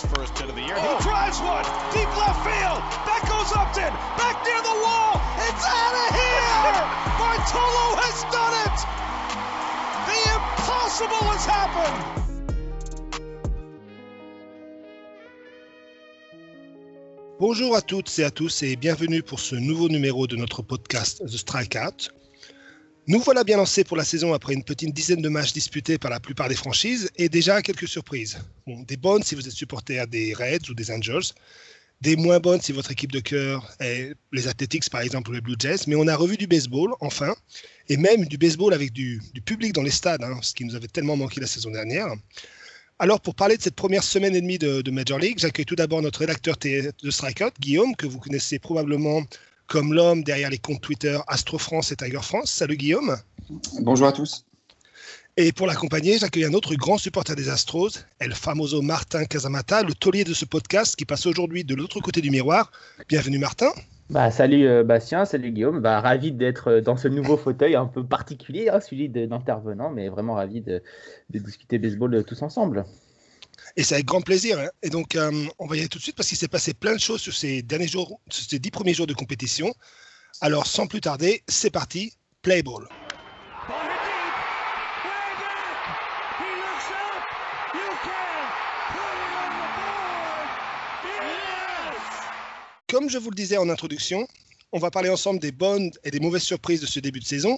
his first hit of the year. He drives one deep left field. That goes Upton. Back near the wall. It's out of here. Bartolo has done it. The impossible has happened. Bonjour à toutes et à tous et bienvenue pour ce nouveau numéro de notre podcast The Strikeout. Nous voilà bien lancés pour la saison après une petite dizaine de matchs disputés par la plupart des franchises et déjà quelques surprises. des bonnes si vous êtes supporter des Reds ou des Angels, des moins bonnes si votre équipe de cœur est les Athletics par exemple ou les Blue Jays, mais on a revu du baseball enfin, et même du baseball avec du, public dans les stades, hein, ce qui nous avait tellement manqué la saison dernière. Alors, pour parler de cette première semaine et demie de, Major League, j'accueille tout d'abord notre rédacteur de Strikeout, Guillaume, que vous connaissez probablement comme l'homme derrière les comptes Twitter Astro France et Tiger France. Salut Guillaume. Bonjour à tous. Et pour l'accompagner, j'accueille un autre grand supporter des Astros, El Famoso Martin Casamata, le taulier de ce podcast qui passe aujourd'hui de l'autre côté du miroir. Bienvenue Martin. Bah, salut euh, Bastien, salut Guillaume. Bah, ravi d'être euh, dans ce nouveau fauteuil un peu particulier, hein, celui d'intervenant, mais vraiment ravi de, discuter baseball euh, tous ensemble. Et c'est avec grand plaisir. Hein. Et donc, on va y aller tout de suite parce qu'il s'est passé plein de choses sur ces derniers jours, sur ces dix premiers jours de compétition. Alors, sans plus tarder, c'est parti, play ball. Comme je vous le disais en introduction, on va parler ensemble des bonnes et des mauvaises surprises de ce début de saison.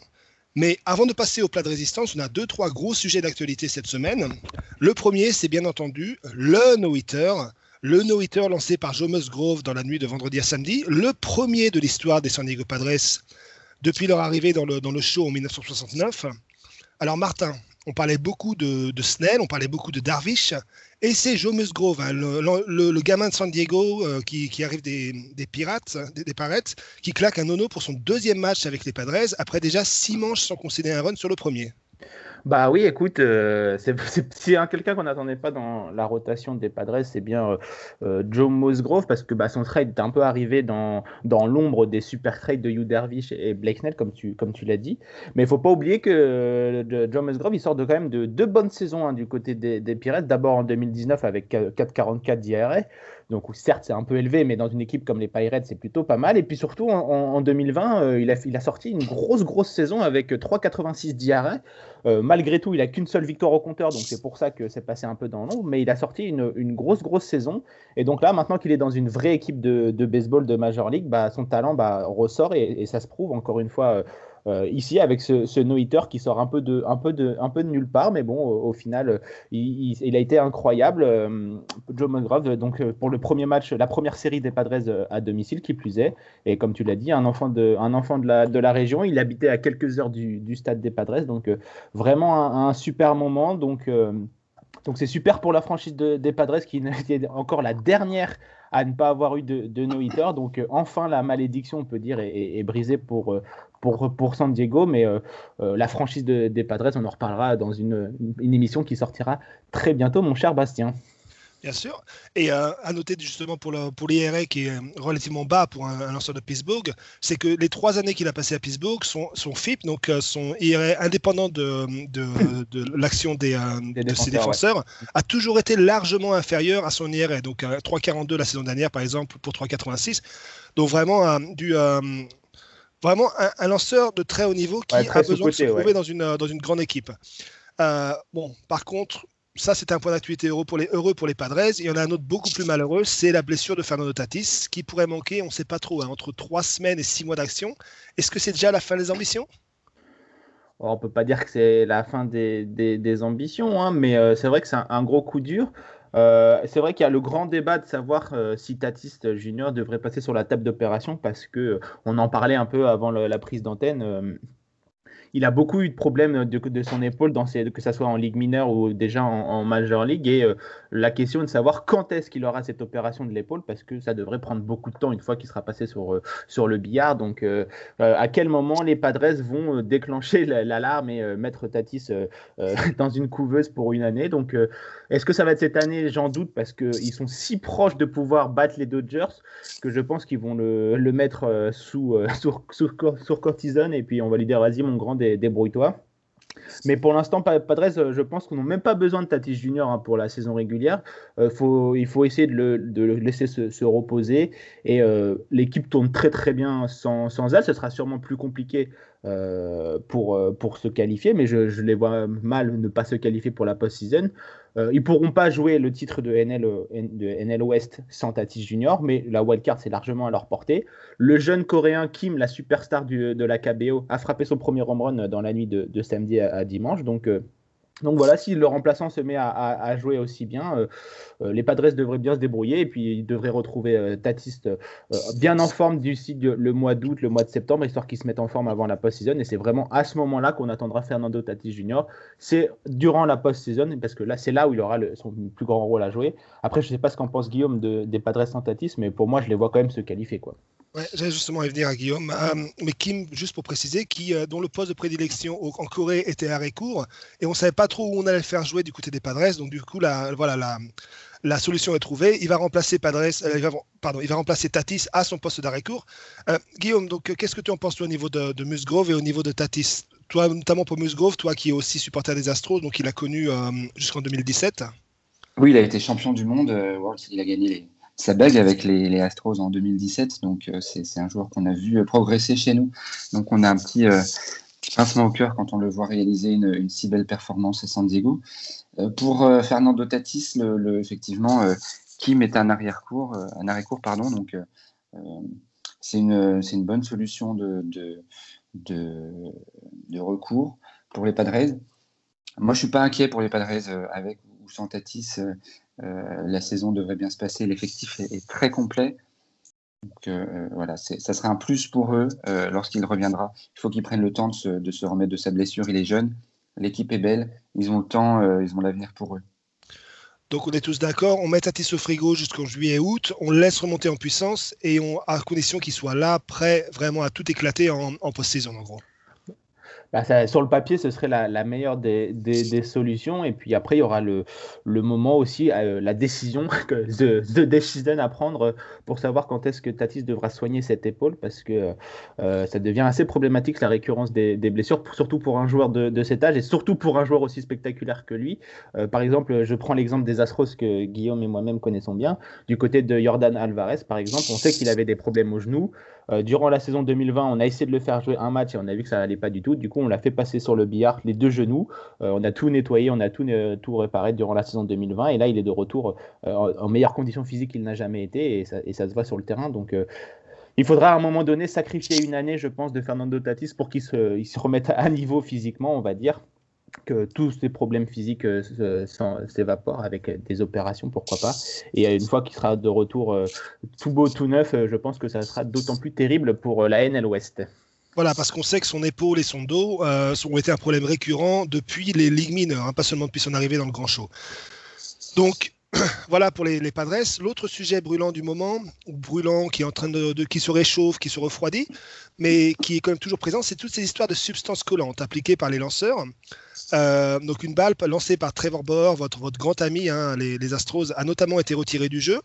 Mais avant de passer au plat de résistance, on a deux, trois gros sujets d'actualité cette semaine. Le premier, c'est bien entendu le no-hitter. Le no-hitter lancé par Joe Musgrove dans la nuit de vendredi à samedi. Le premier de l'histoire des San Diego Padres depuis leur arrivée dans le, dans le show en 1969. Alors Martin, on parlait beaucoup de, Snell, on parlait beaucoup de Darvish, et c'est Joe Musgrove, hein, le, gamin de San Diego euh, qui, arrive des, Pirates, des, des Pirates, qui claque un nono pour son deuxième match avec les Padres, après déjà six manches sans concéder un run sur le premier. Bah oui, écoute, euh, c'est quelqu'un qu'on n'attendait pas dans la rotation des Padres, c'est bien euh, euh, Joe Musgrove, parce que bah, son trade est un peu arrivé dans, dans l'ombre des super trades de Hugh Dervish et Blake Snell, comme tu, comme tu l'as dit. Mais il faut pas oublier que Joe Musgrove, il sort de quand même de deux bonnes saisons hein, du côté des, des Pirates. D'abord en 2019 avec 4,44 d'IRA. Donc certes, c'est un peu élevé, mais dans une équipe comme les Pirates, c'est plutôt pas mal. Et puis surtout, en, 2020, euh, il, a, sorti une grosse, grosse saison avec 3,86 d'IRA. Euh, malgré tout, il a qu'une seule victoire au compteur, donc c'est pour ça que c'est passé un peu dans l'ombre. Mais il a sorti une, une, grosse, grosse saison. Et donc là, maintenant qu'il est dans une vraie équipe de, de, baseball de Major League, bah, son talent bah, ressort et, et, ça se prouve encore une fois. Euh, euh, ici avec ce, ce no-hitter qui sort un peu, de, nulle part, mais bon, au, final, euh, il, a été incroyable. Euh, Joe Musgrove, donc pour le premier match, la première série des Padres à domicile, qui plus est, et comme tu l'as dit, un enfant de, la, région, il habitait à quelques heures du, stade des Padres, donc vraiment un, super moment. Donc donc c'est super pour la franchise des Padres qui est encore la dernière à ne pas avoir eu de, de no-hitter. Donc enfin la malédiction, on peut dire, est, brisée pour, pour, pour San Diego, mais euh, euh, la franchise des Padres, on en reparlera dans une, une, émission qui sortira très bientôt, mon cher Bastien. Bien sûr. Et euh, à noter justement pour, pour l'IRA qui est relativement bas pour un, lanceur de Pittsburgh, c'est que les trois années qu'il a passé à Pittsburgh, son, son FIP, donc son IRA indépendant de, de, de l'action des, de ses défenseurs, a toujours été largement inférieur à son IRA. Donc 3,42 la saison dernière par exemple pour 3,86. Donc vraiment du, vraiment un, lanceur de très haut niveau qui a besoin de se trouver dans, une, dans une grande équipe. Euh, bon, par contre, ça c'est un point d'actualité heureux pour, les, heureux pour les Padres. Il y en a un autre beaucoup plus malheureux, c'est la blessure de Fernando Tatis, qui pourrait manquer, on ne sait pas trop, hein, entre trois semaines et six mois d'action. Est-ce que c'est déjà la fin des ambitions? On ne peut pas dire que c'est la fin des, des, ambitions, hein, mais euh, c'est vrai que c'est un, gros coup dur. Euh, c'est vrai qu'il y a le grand débat de savoir euh, si Tatiste Junior devrait passer sur la table d'opération parce que euh, on en parlait un peu avant la prise d'antenne il a beaucoup eu de problèmes de, son épaule, dans que ce soit en Ligue mineure ou déjà en, Major League. Et euh, la question de savoir quand est-ce qu'il aura cette opération de l'épaule, parce que ça devrait prendre beaucoup de temps une fois qu'il sera passé sur, euh, sur le billard. Donc, euh, à quel moment les Padres vont déclencher l'alarme et mettre Tatis dans une couveuse pour une année? Donc, est-ce que ça va être cette année? J'en doute, parce qu'ils sont si proches de pouvoir battre les Dodgers que je pense qu'ils vont le, le mettre sous, sous, sous, sous cortisone. Et puis, on va lui dire, vas-y, mon grand débrouille-toi. Mais pour l'instant, Padres, je pense qu'on n'a même pas besoin de Tatis Junior hein, pour la saison régulière. faut, il faut essayer de le, laisser se, reposer. Et l'équipe tourne très très bien sans, elle. Ce sera sûrement plus compliqué pour, pour se qualifier, mais je, je, les vois mal ne pas se qualifier pour la post-season. Euh, ils pourront pas jouer le titre de NL, West sans Tatis Junior, mais la wildcard, c'est largement à leur portée. Le jeune coréen Kim, la superstar de la KBO, a frappé son premier home run dans la nuit de, samedi à, dimanche. Donc, euh, donc voilà, si le remplaçant se met à, jouer aussi bien, euh, euh, les Padres devraient bien se débrouiller et puis ils devraient retrouver euh, Tatiste bien en forme d'ici le mois d'août, le mois de septembre, histoire qu'ils se mettent en forme avant la post-season. Et c'est vraiment à ce moment-là qu'on attendra Fernando Tatis Jr. C'est durant la post-season, parce que là, c'est là où il aura son plus grand rôle à jouer. Après, je ne sais pas ce qu'en pense Guillaume des Padres sans Tatis, mais pour moi, je les vois quand même se qualifier. quoi. Ouais, J'allais justement y venir à Guillaume. Euh, mais Kim, juste pour préciser, qui, euh, dont le poste de prédilection en Corée était arrêt court, et on ne savait pas trop où on allait le faire jouer du côté des Padres. Donc du coup, la, voilà, la, la solution est trouvée. Il va remplacer Padres, euh, il va, pardon, il va remplacer Tatis à son poste d'arrêt court. Guillaume, donc qu'est-ce que tu en penses toi, au niveau de, de, Musgrove et au niveau de Tatis? Toi, notamment pour Musgrove, toi qui es aussi supporter des Astros, donc il a connu jusqu'en 2017. Oui, il a été champion du monde. il a gagné les sa bague avec les, Astros en 2017. Donc, euh, c'est un joueur qu'on a vu euh, progresser chez nous. Donc, on a un petit, euh, pincement au cœur quand on le voit réaliser une, si belle performance à San Diego. pour Fernando Tatis, effectivement, Kim est un arrière-court, un arrêt-court, pardon. Donc, c'est une, bonne solution de, de, recours pour les Padres. Moi, je suis pas inquiet pour les Padres avec ou sans Tatis. Euh, la saison devrait bien se passer. L'effectif est, très complet. Donc euh, voilà, ça sera un plus pour eux euh, lorsqu'il reviendra. Il faut qu'ils prennent le temps de se, remettre de sa blessure. Il est jeune, l'équipe est belle, ils ont le temps, ils ont l'avenir pour eux. Donc on est tous d'accord, on met Tatis au frigo jusqu'en juillet-août, on le laisse remonter en puissance et on, à condition qu'il soit là, prêt vraiment à tout éclater en, en post-saison en gros. Bah, sur le papier, ce serait la, meilleure des, solutions. Et puis après, il y aura le, moment aussi, euh, la décision, the, the decision à prendre pour savoir quand est-ce que Tatis devra soigner cette épaule, parce que euh, ça devient assez problématique la récurrence des, blessures, surtout pour un joueur de, cet âge et surtout pour un joueur aussi spectaculaire que lui. Euh, par exemple, je prends l'exemple des Astros que Guillaume et moi-même connaissons bien. Du côté de Jordan Alvarez, par exemple, on sait qu'il avait des problèmes au genou. Durant la saison 2020, on a essayé de le faire jouer un match et on a vu que ça n'allait pas du tout. Du coup, on l'a fait passer sur le billard les deux genoux. Euh, on a tout nettoyé, on a tout, euh, tout réparé durant la saison 2020. Et là, il est de retour euh, en, meilleure condition physique qu'il n'a jamais été. Et ça, et ça, se voit sur le terrain. Donc, il faudra à un moment donné sacrifier une année, je pense, de Fernando Tatis pour qu'il se, il se remette à niveau physiquement, on va dire que tous ces problèmes physiques s'évaporent avec des opérations, pourquoi pas. Et une fois qu'il sera de retour tout beau, tout neuf, je pense que ça sera d'autant plus terrible pour la NL West. Voilà, parce qu'on sait que son épaule et son dos euh, ont été un problème récurrent depuis les ligues mineures, hein, pas seulement depuis son arrivée dans le grand show. Donc, voilà pour les, Padres. L'autre sujet brûlant du moment, ou brûlant, qui est en train de, qui se réchauffe, qui se refroidit, mais qui est quand même toujours présent, c'est toutes ces histoires de substances collantes appliquées par les lanceurs. Euh, donc une balle lancée par Trevor Bauer, votre, grand ami, hein, les, les, Astros, a notamment été retirée du jeu.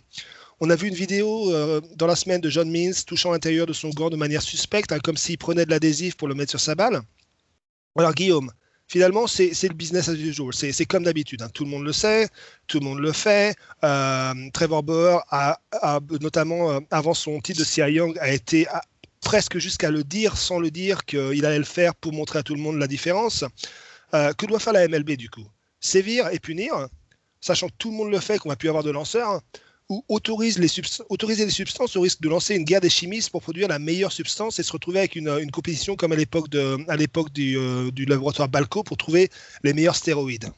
On a vu une vidéo euh, dans la semaine de John Means touchant l'intérieur de son gant de manière suspecte, hein, comme s'il prenait de l'adhésif pour le mettre sur sa balle. Alors Guillaume, finalement, c'est le business as usual. C'est comme d'habitude. Hein. Tout le monde le sait, tout le monde le fait. Euh, Trevor Bauer, a, notamment euh, avant son titre de Cy Young, a été presque jusqu'à le dire sans le dire qu'il allait le faire pour montrer à tout le monde la différence. Que doit faire la MLB du coup? Sévir et punir, sachant que tout le monde le fait, qu'on va plus avoir de lanceurs ou autoriser les substances au risque de lancer une guerre des chimistes pour produire la meilleure substance et se retrouver avec une, compétition comme à l'époque du, euh, du, laboratoire Balco pour trouver les meilleurs stéroïdes.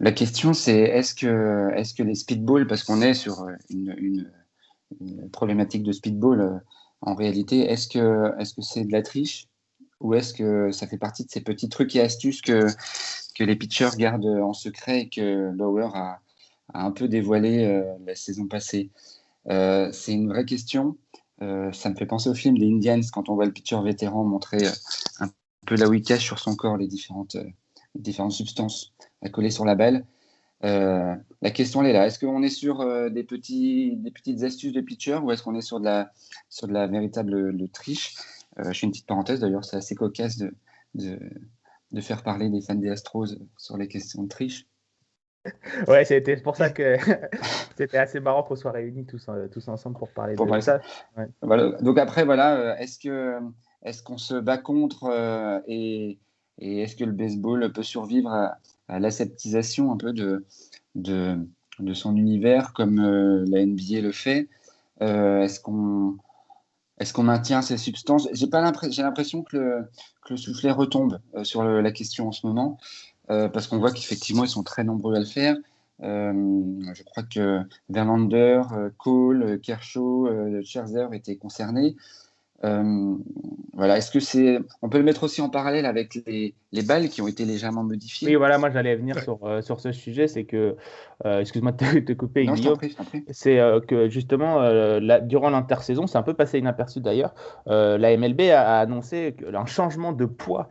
La question c'est est-ce que, les speedballs, parce qu'on est sur une, problématique de speedball euh, en réalité, est-ce que c'est -ce c'est de la triche? Ou est-ce que ça fait partie de ces petits trucs et astuces que, que les pitchers gardent en secret et que Bauer a, un peu dévoilé euh, la saison passée? Euh, C'est une vraie question. Euh, ça me fait penser au film des Indians quand on voit le pitcher vétéran montrer un peu là où il cache sur son corps les différentes, différentes substances à coller sur la balle. la question elle est là. Est-ce qu'on est sur des, petits, des petites astuces de pitcher ou est-ce qu'on est sur de la, sur de la véritable triche? Je fais une petite parenthèse d'ailleurs, c'est assez cocasse de, de faire parler des fans des Astros sur les questions de triche. Ouais, c'était pour ça que c'était assez marrant qu'on soit réunis tous, euh, tous ensemble pour parler de ça. Voilà. Donc après, voilà, euh, est-ce que est-ce qu'on se bat contre euh, et, et est-ce que le baseball peut survivre à, l'aseptisation un peu de, de, de, son univers comme la NBA le fait? Est-ce qu'on est-ce qu'on maintient ces substances? J'ai l'impression que le, soufflet retombe sur la question en ce moment. Euh, parce qu'on voit qu'effectivement, ils sont très nombreux à le faire. Euh, je crois que Verlander, euh, Cole, Kershaw, Scherzer étaient concernés. Voilà, est-ce que c'est. On peut le mettre aussi en parallèle avec les, les balles qui ont été légèrement modifiées? Oui, voilà, moi j'allais venir sur, sur ce sujet, c'est que, excuse-moi de te, couper, c'est que justement, durant l'intersaison, c'est un peu passé inaperçu d'ailleurs, la MLB a, annoncé un changement de poids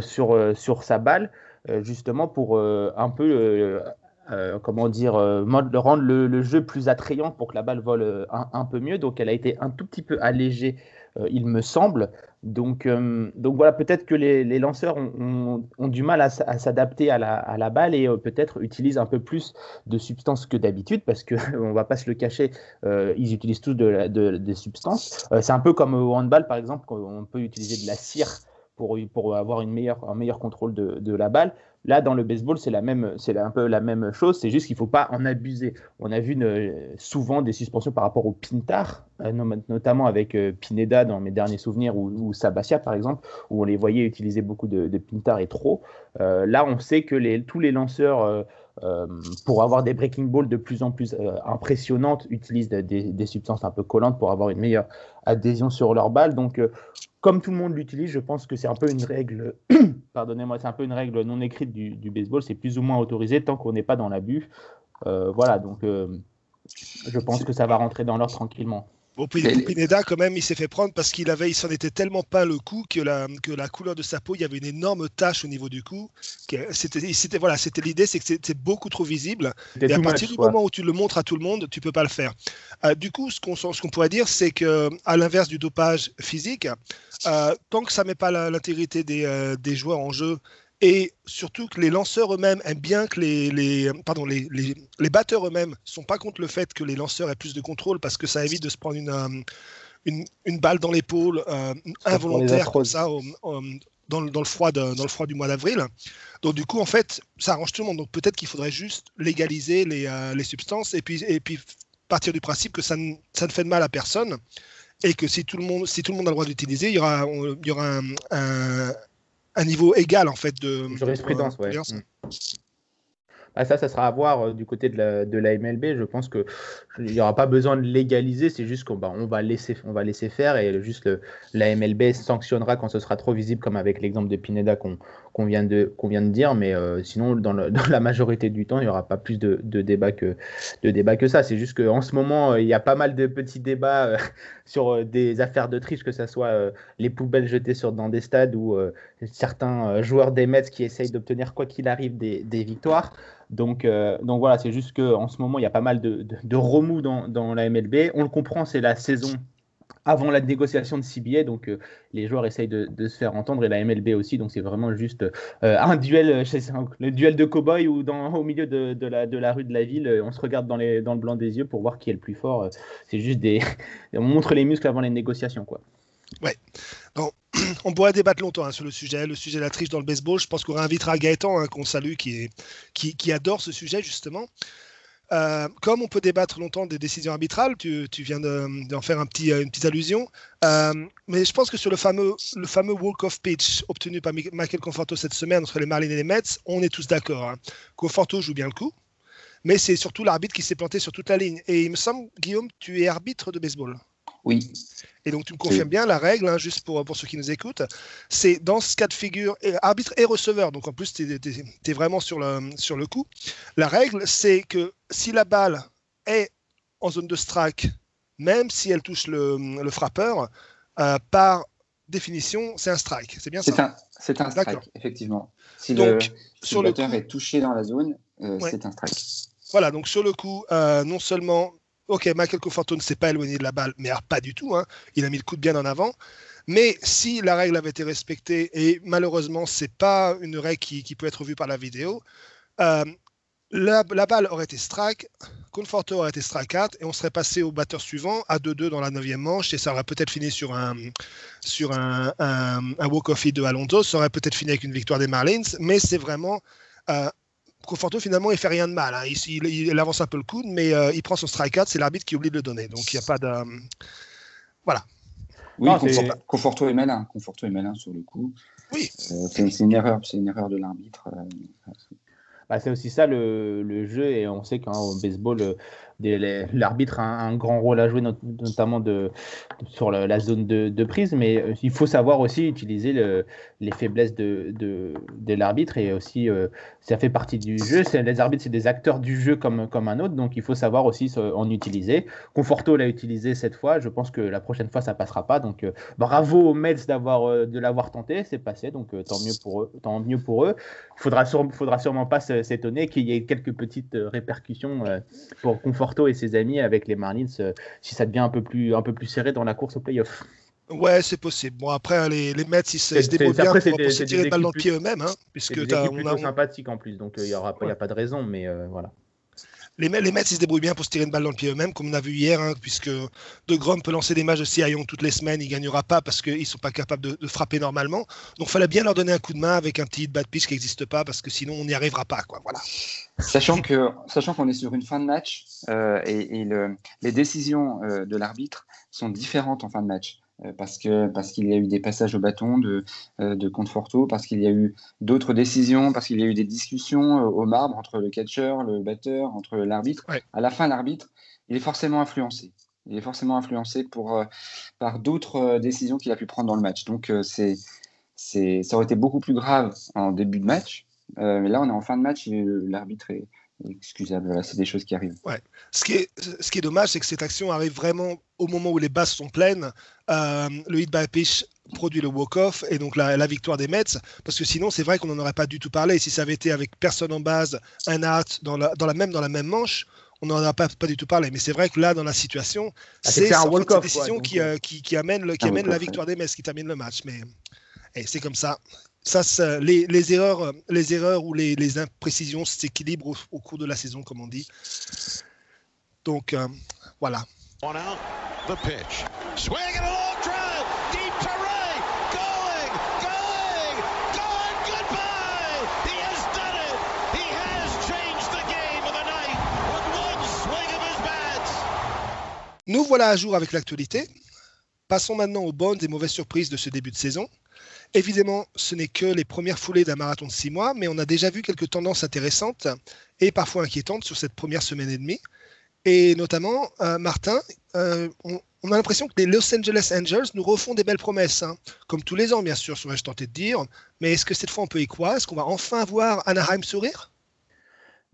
sur, sur sa balle. Euh, justement pour euh, un peu euh, comment dire, rendre le, jeu plus attrayant pour que la balle vole un, peu mieux. Donc elle a été un tout petit peu allégée, il me semble. Donc, donc voilà, peut-être que les, lanceurs ont, du mal à, s'adapter à la, balle et peut-être utilisent un peu plus de substances que d'habitude parce qu'on ne va pas se le cacher, ils utilisent tous de, des substances. C'est un peu comme au handball par exemple, on peut utiliser de la cire pour, avoir une meilleure, un meilleur contrôle de, de la balle. Là, dans le baseball, c'est la même, c'est un peu la même chose. C'est juste qu'il ne faut pas en abuser. On a vu souvent des suspensions par rapport au pintar, euh, notamment avec euh, Pineda dans mes derniers souvenirs ou, ou, Sabatia par exemple, où on les voyait utiliser beaucoup de, de pintar et trop. Euh, là, on sait que les, tous les lanceurs euh, pour avoir des breaking balls de plus en plus euh, impressionnantes, utilisent des, substances un peu collantes pour avoir une meilleure adhésion sur leur balle. Donc, euh, comme tout le monde l'utilise, je pense que c'est un peu une règle, pardonnez-moi, c'est un peu une règle non écrite du, baseball. C'est plus ou moins autorisé tant qu'on n'est pas dans l'abus. voilà, donc je pense que ça va rentrer dans l'ordre tranquillement. Bon, Pineda, quand même, il s'est fait prendre parce qu'il avait, il s'en était tellement peint le cou que la, que la couleur de sa peau, il y avait une énorme tache au niveau du cou. C'était, c'était, voilà, c'était l'idée, c'est que c'était beaucoup trop visible. Et à partir du moment où tu le montres à tout le monde, tu peux pas le faire. Euh, du coup, ce qu'on, ce qu'on pourrait dire, c'est que, à l'inverse du dopage physique, euh, tant que ça met pas l'intégrité des, euh, des joueurs en jeu et surtout que les lanceurs eux-mêmes aiment bien que les, les pardon, les, les, les batteurs eux-mêmes ne sont pas contre le fait que les lanceurs aient plus de contrôle parce que ça évite de se prendre une, euh, une, une balle dans l'épaule euh, involontaire comme ça dans, dans, le froid de, dans le froid du mois d'avril. Donc du coup, en fait, ça arrange tout le monde. Donc peut-être qu'il faudrait juste légaliser les, euh, les substances et puis, et puis partir du principe que ça ne, ça ne fait de mal à personne et que si tout le monde, si tout le monde a le droit d'utiliser, il y aura, il y aura un, un, un niveau égal en fait de jurisprudence. ouais. Ah, ça, ça sera à voir euh, du côté de la, de la MLB. Je pense qu'il n'y aura pas besoin de légaliser, c'est juste qu'on bah, va, laisser, va laisser faire et juste la MLB sanctionnera quand ce sera trop visible, comme avec l'exemple de Pineda qu'on vient, vient de dire. Mais euh, sinon, dans, la majorité du temps, il n'y aura pas plus de, de débat que, de débat que ça. C'est juste qu'en ce moment, il y a pas mal de petits débats euh, sur des affaires de triche, que ce soit les poubelles jetées sur, dans des stades ou certains joueurs des Mets qui essayent d'obtenir, quoi qu'il arrive, des, des victoires. Donc, euh, donc voilà, c'est juste qu'en ce moment, il y a pas mal de, remous dans, la MLB. On le comprend, c'est la saison avant la négociation de CBA, donc euh, les joueurs essayent de, se faire entendre et la MLB aussi, donc c'est vraiment juste euh, un duel, le duel de cow-boy ou au milieu de, la, rue de la ville, on se regarde dans le blanc des yeux pour voir qui est le plus fort. C'est juste des, on montre les muscles avant les négociations, quoi. Ouais. on pourrait débattre longtemps hein, sur le sujet, le sujet de la triche dans le baseball. Je pense qu'on invitera Gaëtan, hein, qu'on salue, qui, adore ce sujet, justement. Euh, comme on peut débattre longtemps des décisions arbitrales, tu, viens d'en faire un petit, une petite allusion. Euh, mais je pense que sur le fameux, le fameux walk-off pitch obtenu par Michael Conforto cette semaine entre les Marlins et les Mets, on est tous d'accord. Hein. Conforto joue bien le coup, mais c'est surtout l'arbitre qui s'est planté sur toute la ligne. Et il me semble, Guillaume, tu es arbitre de baseball. Oui. Et donc, tu me confirmes bien la règle, hein, juste pour, pour ceux qui nous écoutent, c'est dans ce cas de figure, arbitre et receveur, donc en plus, tu es, vraiment sur le, sur le coup. La règle, c'est que si la balle est en zone de strike, même si elle touche le, le frappeur, euh, par définition, c'est un strike. C'est bien ça C'est un, strike, effectivement. Si donc, le, si le batteur est touché dans la zone, euh, c'est un strike. Voilà, donc sur le coup, euh, non seulement Ok, Michael Conforto ne s'est pas éloigné de la balle, mais pas du tout. Hein. Il a mis le coup de bien en avant. Mais si la règle avait été respectée, et malheureusement, c'est pas une règle qui, peut être vue par la vidéo, euh, la, balle aurait été strike, Conforto aurait été strike 4 et on serait passé au batteur suivant à 2-2 dans la 9 manche et ça aurait peut-être fini sur un, sur walk-off de Alonso, ça aurait peut-être fini avec une victoire des Marlins, mais c'est vraiment. Euh, Conforto finalement il fait rien de mal, hein. il, avance un peu le coude, mais euh, il prend son strike 4, c'est l'arbitre qui oublie de le donner, donc il n'y a pas de. Voilà. Oui, Conforto est malin, Conforto est malin sur le coup. Oui. Euh, c'est une erreur, c'est une erreur de l'arbitre. Bah, c'est aussi ça le, le, jeu et on sait qu'au baseball l'arbitre a un, grand rôle à jouer, notamment sur la, zone de, prise, mais euh, il faut savoir aussi utiliser les faiblesses de, l'arbitre et aussi euh, ça fait partie du jeu. Les arbitres, c'est des acteurs du jeu comme, un autre, donc il faut savoir aussi en utiliser. Conforto l'a utilisé cette fois, je pense que la prochaine fois ça passera pas. Donc euh, bravo aux Mets d'avoir de l'avoir tenté, c'est passé, donc tant mieux pour eux. Tant mieux faudra sûrement pas s'étonner qu'il y ait quelques petites répercussions pour Conforto et ses amis avec les Marlins euh, si ça devient un peu plus, un peu plus serré dans la course au playoff. Ouais, c'est possible. Bon, après, les, les Mets, ils se, débrouillent bien pour, se tirer le balle dans le pied eux-mêmes. Hein, puisque c'est plutôt sympathique en plus, donc il euh, n'y a pas de raison, mais euh, voilà les, les Mets, ils se débrouillent bien pour se tirer une balle dans le pied eux-mêmes, comme on a vu hier, hein, puisque De Grom peut lancer des matchs de Cy toutes les semaines, il ne gagnera pas parce qu'ils ne sont pas capables de, frapper normalement. Donc fallait bien leur donner un coup de main avec un petit bad pitch qui n'existe pas, parce que sinon on n'y arrivera pas. Quoi. Voilà. Sachant que sachant qu'on est sur une fin de match euh, et, le, les décisions euh, de l'arbitre sont différentes en fin de match. Euh, parce que parce qu'il y a eu des passages au bâton de, euh, de Conforto, parce qu'il y a eu d'autres décisions, parce qu'il y a eu des discussions euh, au marbre entre le catcher, le batteur, entre l'arbitre. À la fin, l'arbitre, il est forcément influencé. Il est forcément influencé pour, par d'autres décisions qu'il a pu prendre dans le match. Donc, c'est, c'est, ça aurait été beaucoup plus grave en début de match. mais là, on est en fin de match l'arbitre est, excusable. c'est des choses qui arrivent. Ouais. Ce, qui est, ce qui est dommage, c'est que cette action arrive vraiment au moment où les bases sont pleines. Euh, le hit by pitch produit le walk-off et donc la, victoire des Mets. Parce que sinon, c'est vrai qu'on n'en aurait pas du tout parlé. Si ça avait été avec personne en base, un out dans la, dans la, même, dans la même manche, on n'en aurait pas, pas du tout parlé. Mais c'est vrai que là, dans la situation, ah, c'est un walk décision qui, euh, qui, qui, amène, le, qui amène la victoire des Mets, qui termine le match. Mais c'est comme ça ça, les, les, erreurs, les erreurs ou les, les imprécisions s'équilibrent au, au, cours de la saison, comme on dit. Donc, euh, voilà. On out, the pitch. Swing and a long drive, deep to right, going, going, going, goodbye. He has done it. He has changed the game of the night with one swing of his bat. Nous voilà à jour avec l'actualité. Passons maintenant aux bonnes et mauvaises surprises de ce début de saison. Évidemment, ce n'est que les premières foulées d'un marathon de six mois, mais on a déjà vu quelques tendances intéressantes et parfois inquiétantes sur cette première semaine et demie. Et notamment, euh, Martin, euh, on, a l'impression que les Los Angeles Angels nous refont des belles promesses, hein. comme tous les ans, bien sûr, serais-je tenté de dire. Mais est-ce que cette fois on peut y croire? Est-ce qu'on va enfin voir Anaheim sourire?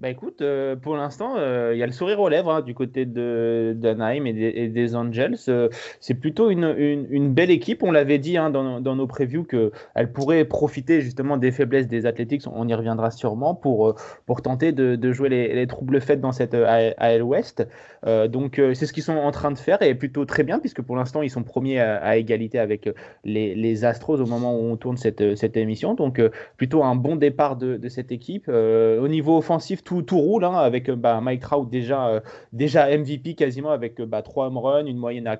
Bah écoute, euh, pour l'instant, euh, il y a le sourire aux lèvres hein, du côté de d'Anaheim et, des Angels. Euh, c'est plutôt une, une, belle équipe. On l'avait dit hein, dans, dans, nos previews qu'elle pourrait profiter justement des faiblesses des Athletics. On y reviendra sûrement pour, pour tenter de, de jouer les, les, troubles faits dans cette AL West. donc c'est ce qu'ils sont en train de faire et plutôt très bien puisque pour l'instant ils sont premiers à, égalité avec les, les, Astros au moment où on tourne cette, cette émission. Donc plutôt un bon départ de, de cette équipe. au niveau offensif, tout, roule hein, avec euh, bah, Mike Trout déjà, euh, déjà MVP quasiment avec euh, bah, 3 home runs, une moyenne à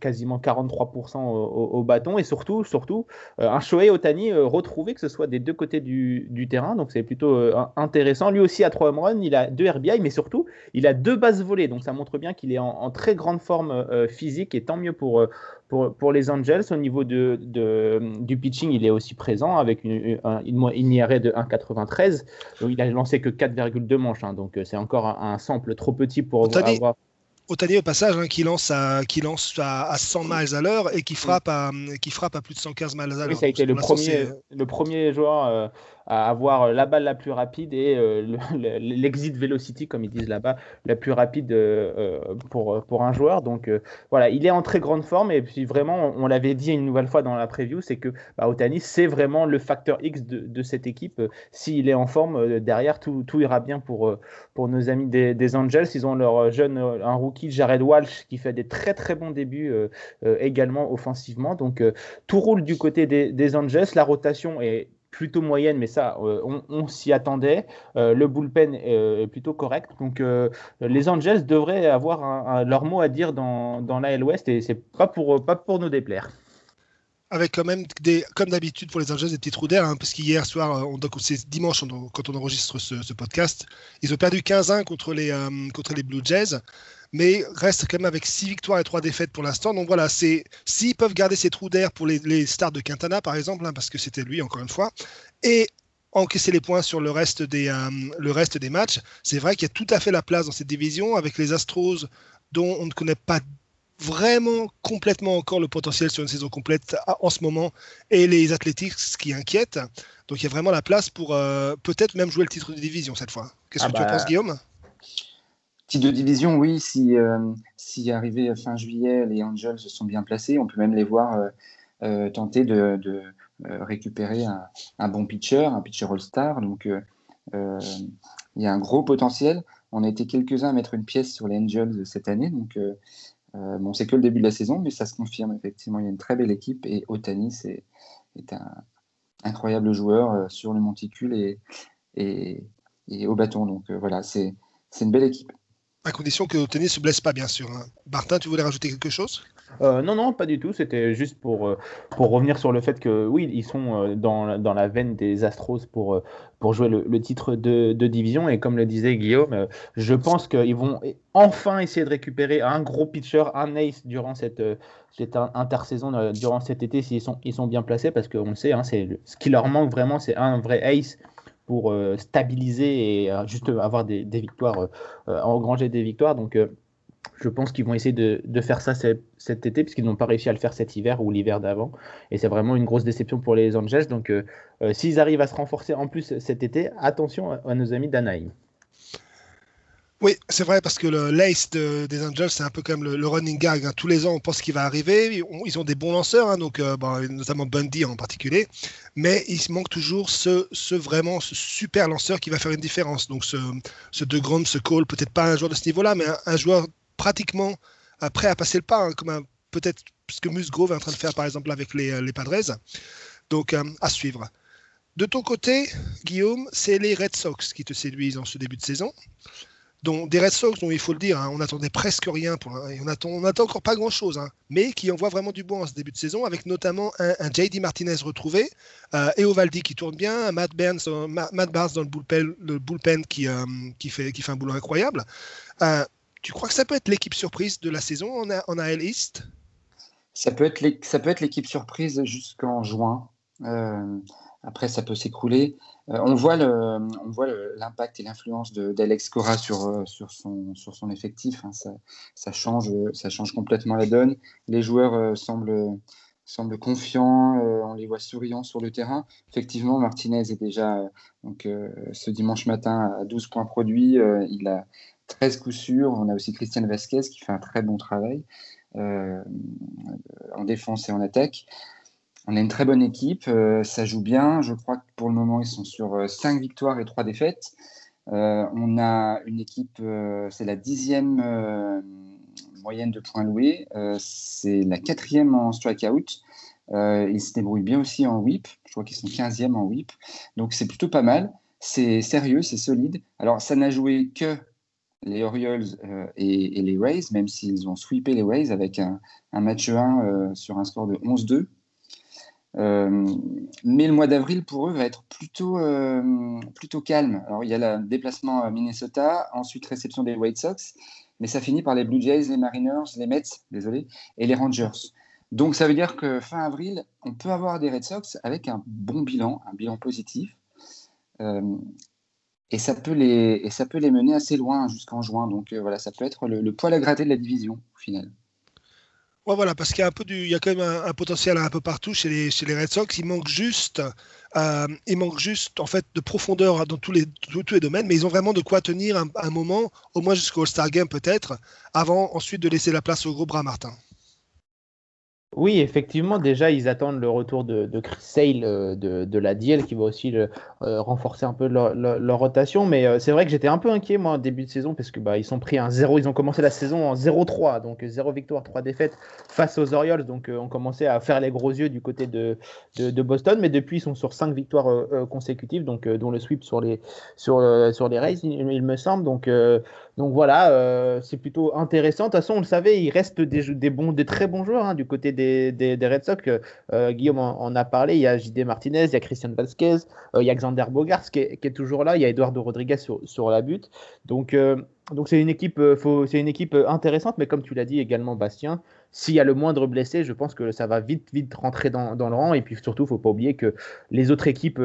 quasiment 43% au, bâton et surtout, surtout un Shohei Otani retrouvé que ce soit des deux côtés du, terrain. Donc c'est plutôt intéressant. Lui aussi a 3 home runs, il a 2 RBI, mais surtout il a deux bases volées. Donc ça montre bien qu'il est en, très grande forme physique et tant mieux pour pour, pour, les Angels, au niveau de, de, du pitching, il est aussi présent avec une, une, une IRA de 1,93. Il a lancé que 4,2 manches, hein, donc euh, c'est encore un, sample trop petit pour avoir. Otani au passage hein, qui lance à qui lance à, 100 miles à l'heure et qui frappe à qui frappe à plus de 115 miles à l'heure. Oui, ça a été le premier, le premier joueur euh, à avoir la balle la plus rapide et euh, l'exit velocity, comme ils disent là-bas, la plus rapide euh, pour, pour un joueur. Donc voilà, il est en très grande forme et puis vraiment, on, l'avait dit une nouvelle fois dans la preview, c'est que bah, Otani, c'est vraiment le facteur X de, cette équipe. S'il est en forme, derrière, tout, tout, ira bien pour, pour nos amis des, Angels. Ils ont leur jeune, un rookie Jared Walsh qui fait des très très bons débuts également offensivement. Donc tout roule du côté des Angels. La rotation est plutôt moyenne, mais ça, on, s'y attendait. le bullpen est, plutôt correct. Donc, les Angels devraient avoir leur mot à dire dans, dans l'AL West et c'est pas pour, pas pour nous déplaire avec quand même des, comme d'habitude pour les Angels, des petits trous d'air, hein, parce qu'hier soir, euh, c'est dimanche quand on enregistre ce, podcast, ils ont perdu 15-1 contre les, euh, contre les Blue Jays, mais restent quand même avec 6 victoires et 3 défaites pour l'instant. Donc voilà, c'est s'ils peuvent garder ces trous d'air pour les, les starts de Quintana, par exemple, hein, parce que c'était lui encore une fois, et encaisser les points sur le reste des, euh, le reste des matchs, c'est vrai qu'il y a tout à fait la place dans cette division avec les Astros dont on ne connaît pas vraiment complètement encore le potentiel sur une saison complète en ce moment et les Athletics qui inquiètent. Donc il y a vraiment la place pour euh, peut-être même jouer le titre de division cette fois. Qu'est-ce ah que tu bah, penses, Guillaume? Titre de division, oui. Si, euh, si arrivé fin juillet, les Angels se sont bien placés, on peut même les voir euh, tenter de, récupérer un, bon pitcher, un pitcher All-Star. Donc il y a un gros potentiel. On a été quelques-uns à mettre une pièce sur les Angels cette année. Donc euh, bon, c'est que le début de la saison, mais ça se confirme effectivement. Il y a une très belle équipe et Otani est un incroyable joueur euh, sur le monticule et, au bâton. Donc euh, voilà, c'est une belle équipe. À condition que Otani ne se blesse pas, bien sûr. Hein. Martin, tu voulais rajouter quelque chose? Euh, non, non, pas du tout. C'était juste pour, euh, pour revenir sur le fait que oui, ils sont euh, dans, dans la veine des Astros pour, pour jouer le, titre de, division. Et comme le disait Guillaume, je pense qu'ils vont enfin essayer de récupérer un gros pitcher, un ace durant cette, cette intersaison, durant cet été, s'ils sont, ils sont bien placés, parce qu'on le sait, hein, ce qui leur manque vraiment, c'est un vrai ace pour stabiliser et juste avoir des, victoires, engranger des victoires. Donc, je pense qu'ils vont essayer de, faire ça cet, été, puisqu'ils n'ont pas réussi à le faire cet hiver ou l'hiver d'avant. Et c'est vraiment une grosse déception pour les Angels. Donc, euh, euh, s'ils arrivent à se renforcer en plus cet été, attention à, nos amis d'Anaheim. Oui, c'est vrai, parce que le l'ace des Angels, c'est un peu comme le, running gag. Hein. Tous les ans, on pense qu'il va arriver. Ils ont, des bons lanceurs, hein, donc, euh, notamment Bundy en particulier. Mais il manque toujours ce, vraiment ce super lanceur qui va faire une différence. Donc, ce, ce De Grom, ce Cole, peut-être pas un joueur de ce niveau-là, mais un joueur pratiquement prêt à passer le pas, hein, comme peut-être ce que Musgrove est en train de faire par exemple avec les, euh, Padres. Donc euh, à suivre. De ton côté, Guillaume, c'est les Red Sox qui te séduisent en ce début de saison. Donc, des Red Sox dont il faut le dire, hein, on n'attendait presque rien, pour, on attend, encore pas grand-chose, hein, mais qui envoie vraiment du bon en ce début de saison, avec notamment un, JD Martinez retrouvé, euh, et Ovaldi qui tourne bien, Matt, Barnes, Matt Barnes dans le bullpen, bullpen qui, fait, un boulot incroyable. Tu crois que ça peut être l'équipe surprise de la saison en, AL East? Ça peut, être ça peut être l'équipe surprise jusqu'en juin. Euh, après, ça peut s'écrouler. Euh, on voit l'impact et l'influence d'Alex Cora sur, euh, sur, son, sur son effectif. Hein. Ça, ça, change, ça change complètement la donne. Les joueurs semblent, semblent confiants. on les voit souriants sur le terrain. Effectivement, Martinez est déjà donc, ce dimanche matin à 12 points produits. il a 13 coups sûrs. On a aussi Christian Vasquez qui fait un très bon travail euh, en défense et en attaque. On a une très bonne équipe, euh, ça joue bien. Je crois que pour le moment, ils sont sur 5 euh, victoires et 3 défaites. on a une équipe, c'est la dixième moyenne de points loués. c'est la quatrième en strikeout. ils se débrouillent bien aussi en whip. Je crois qu'ils sont 15e en whip. Donc c'est plutôt pas mal. C'est sérieux, c'est solide. Alors ça n'a joué que les Orioles euh, et, les Rays, même s'ils ont sweepé les Rays avec un, match 1 euh, sur un score de 11-2. Euh, mais le mois d'avril pour eux va être plutôt, plutôt calme. Alors il y a le déplacement à Minnesota, ensuite réception des White Sox, mais ça finit par les Blue Jays, les Mariners, les Mets, désolé, et les Rangers. Donc ça veut dire que fin avril, on peut avoir des Red Sox avec un bon bilan, un bilan positif et ça peut les et ça peut les mener assez loin jusqu'en juin. Donc euh, voilà, ça peut être le, poil à gratter de la division au final. Voilà, parce qu'il y a un peu du, il y a quand même un, potentiel un peu partout chez les, Red Sox. Il manque juste, euh, juste en fait de profondeur dans tous les, tous, les domaines, mais ils ont vraiment de quoi tenir un, un moment, au moins jusqu'au All-Star Game peut-être, avant ensuite de laisser la place au gros bras Martin. Oui, effectivement, déjà, ils attendent le retour de, Chris Sale euh, de, la DL qui va aussi euh, renforcer un peu leur, rotation. Mais euh, c'est vrai que j'étais un peu inquiet, moi, début de saison, parce que bah, ils sont pris un 0. Ils ont commencé la saison en 0-3, donc 0 victoire, 3 défaites face aux Orioles. Donc, on commençait à faire les gros yeux du côté de, Boston. Mais depuis, ils sont sur 5 victoires consécutives, donc, dont le sweep sur les, sur, sur les Rays, il, me semble. Donc, donc voilà, c'est plutôt intéressant. De toute façon, on le savait, il reste des, des bons, des très bons joueurs hein, du côté des, Red Sox. Euh, Guillaume en, a parlé. Il y a JD Martinez, il y a Christian Vasquez, euh, il y a Xander Bogarts qui est, toujours là. Il y a Eduardo Rodriguez sur, la butte. Donc, donc c'est une équipe, c'est une équipe intéressante. Mais comme tu l'as dit également, Bastien, s'il y a le moindre blessé, je pense que ça va vite, vite rentrer dans, le rang. Et puis surtout, il ne faut pas oublier que les autres équipes, euh,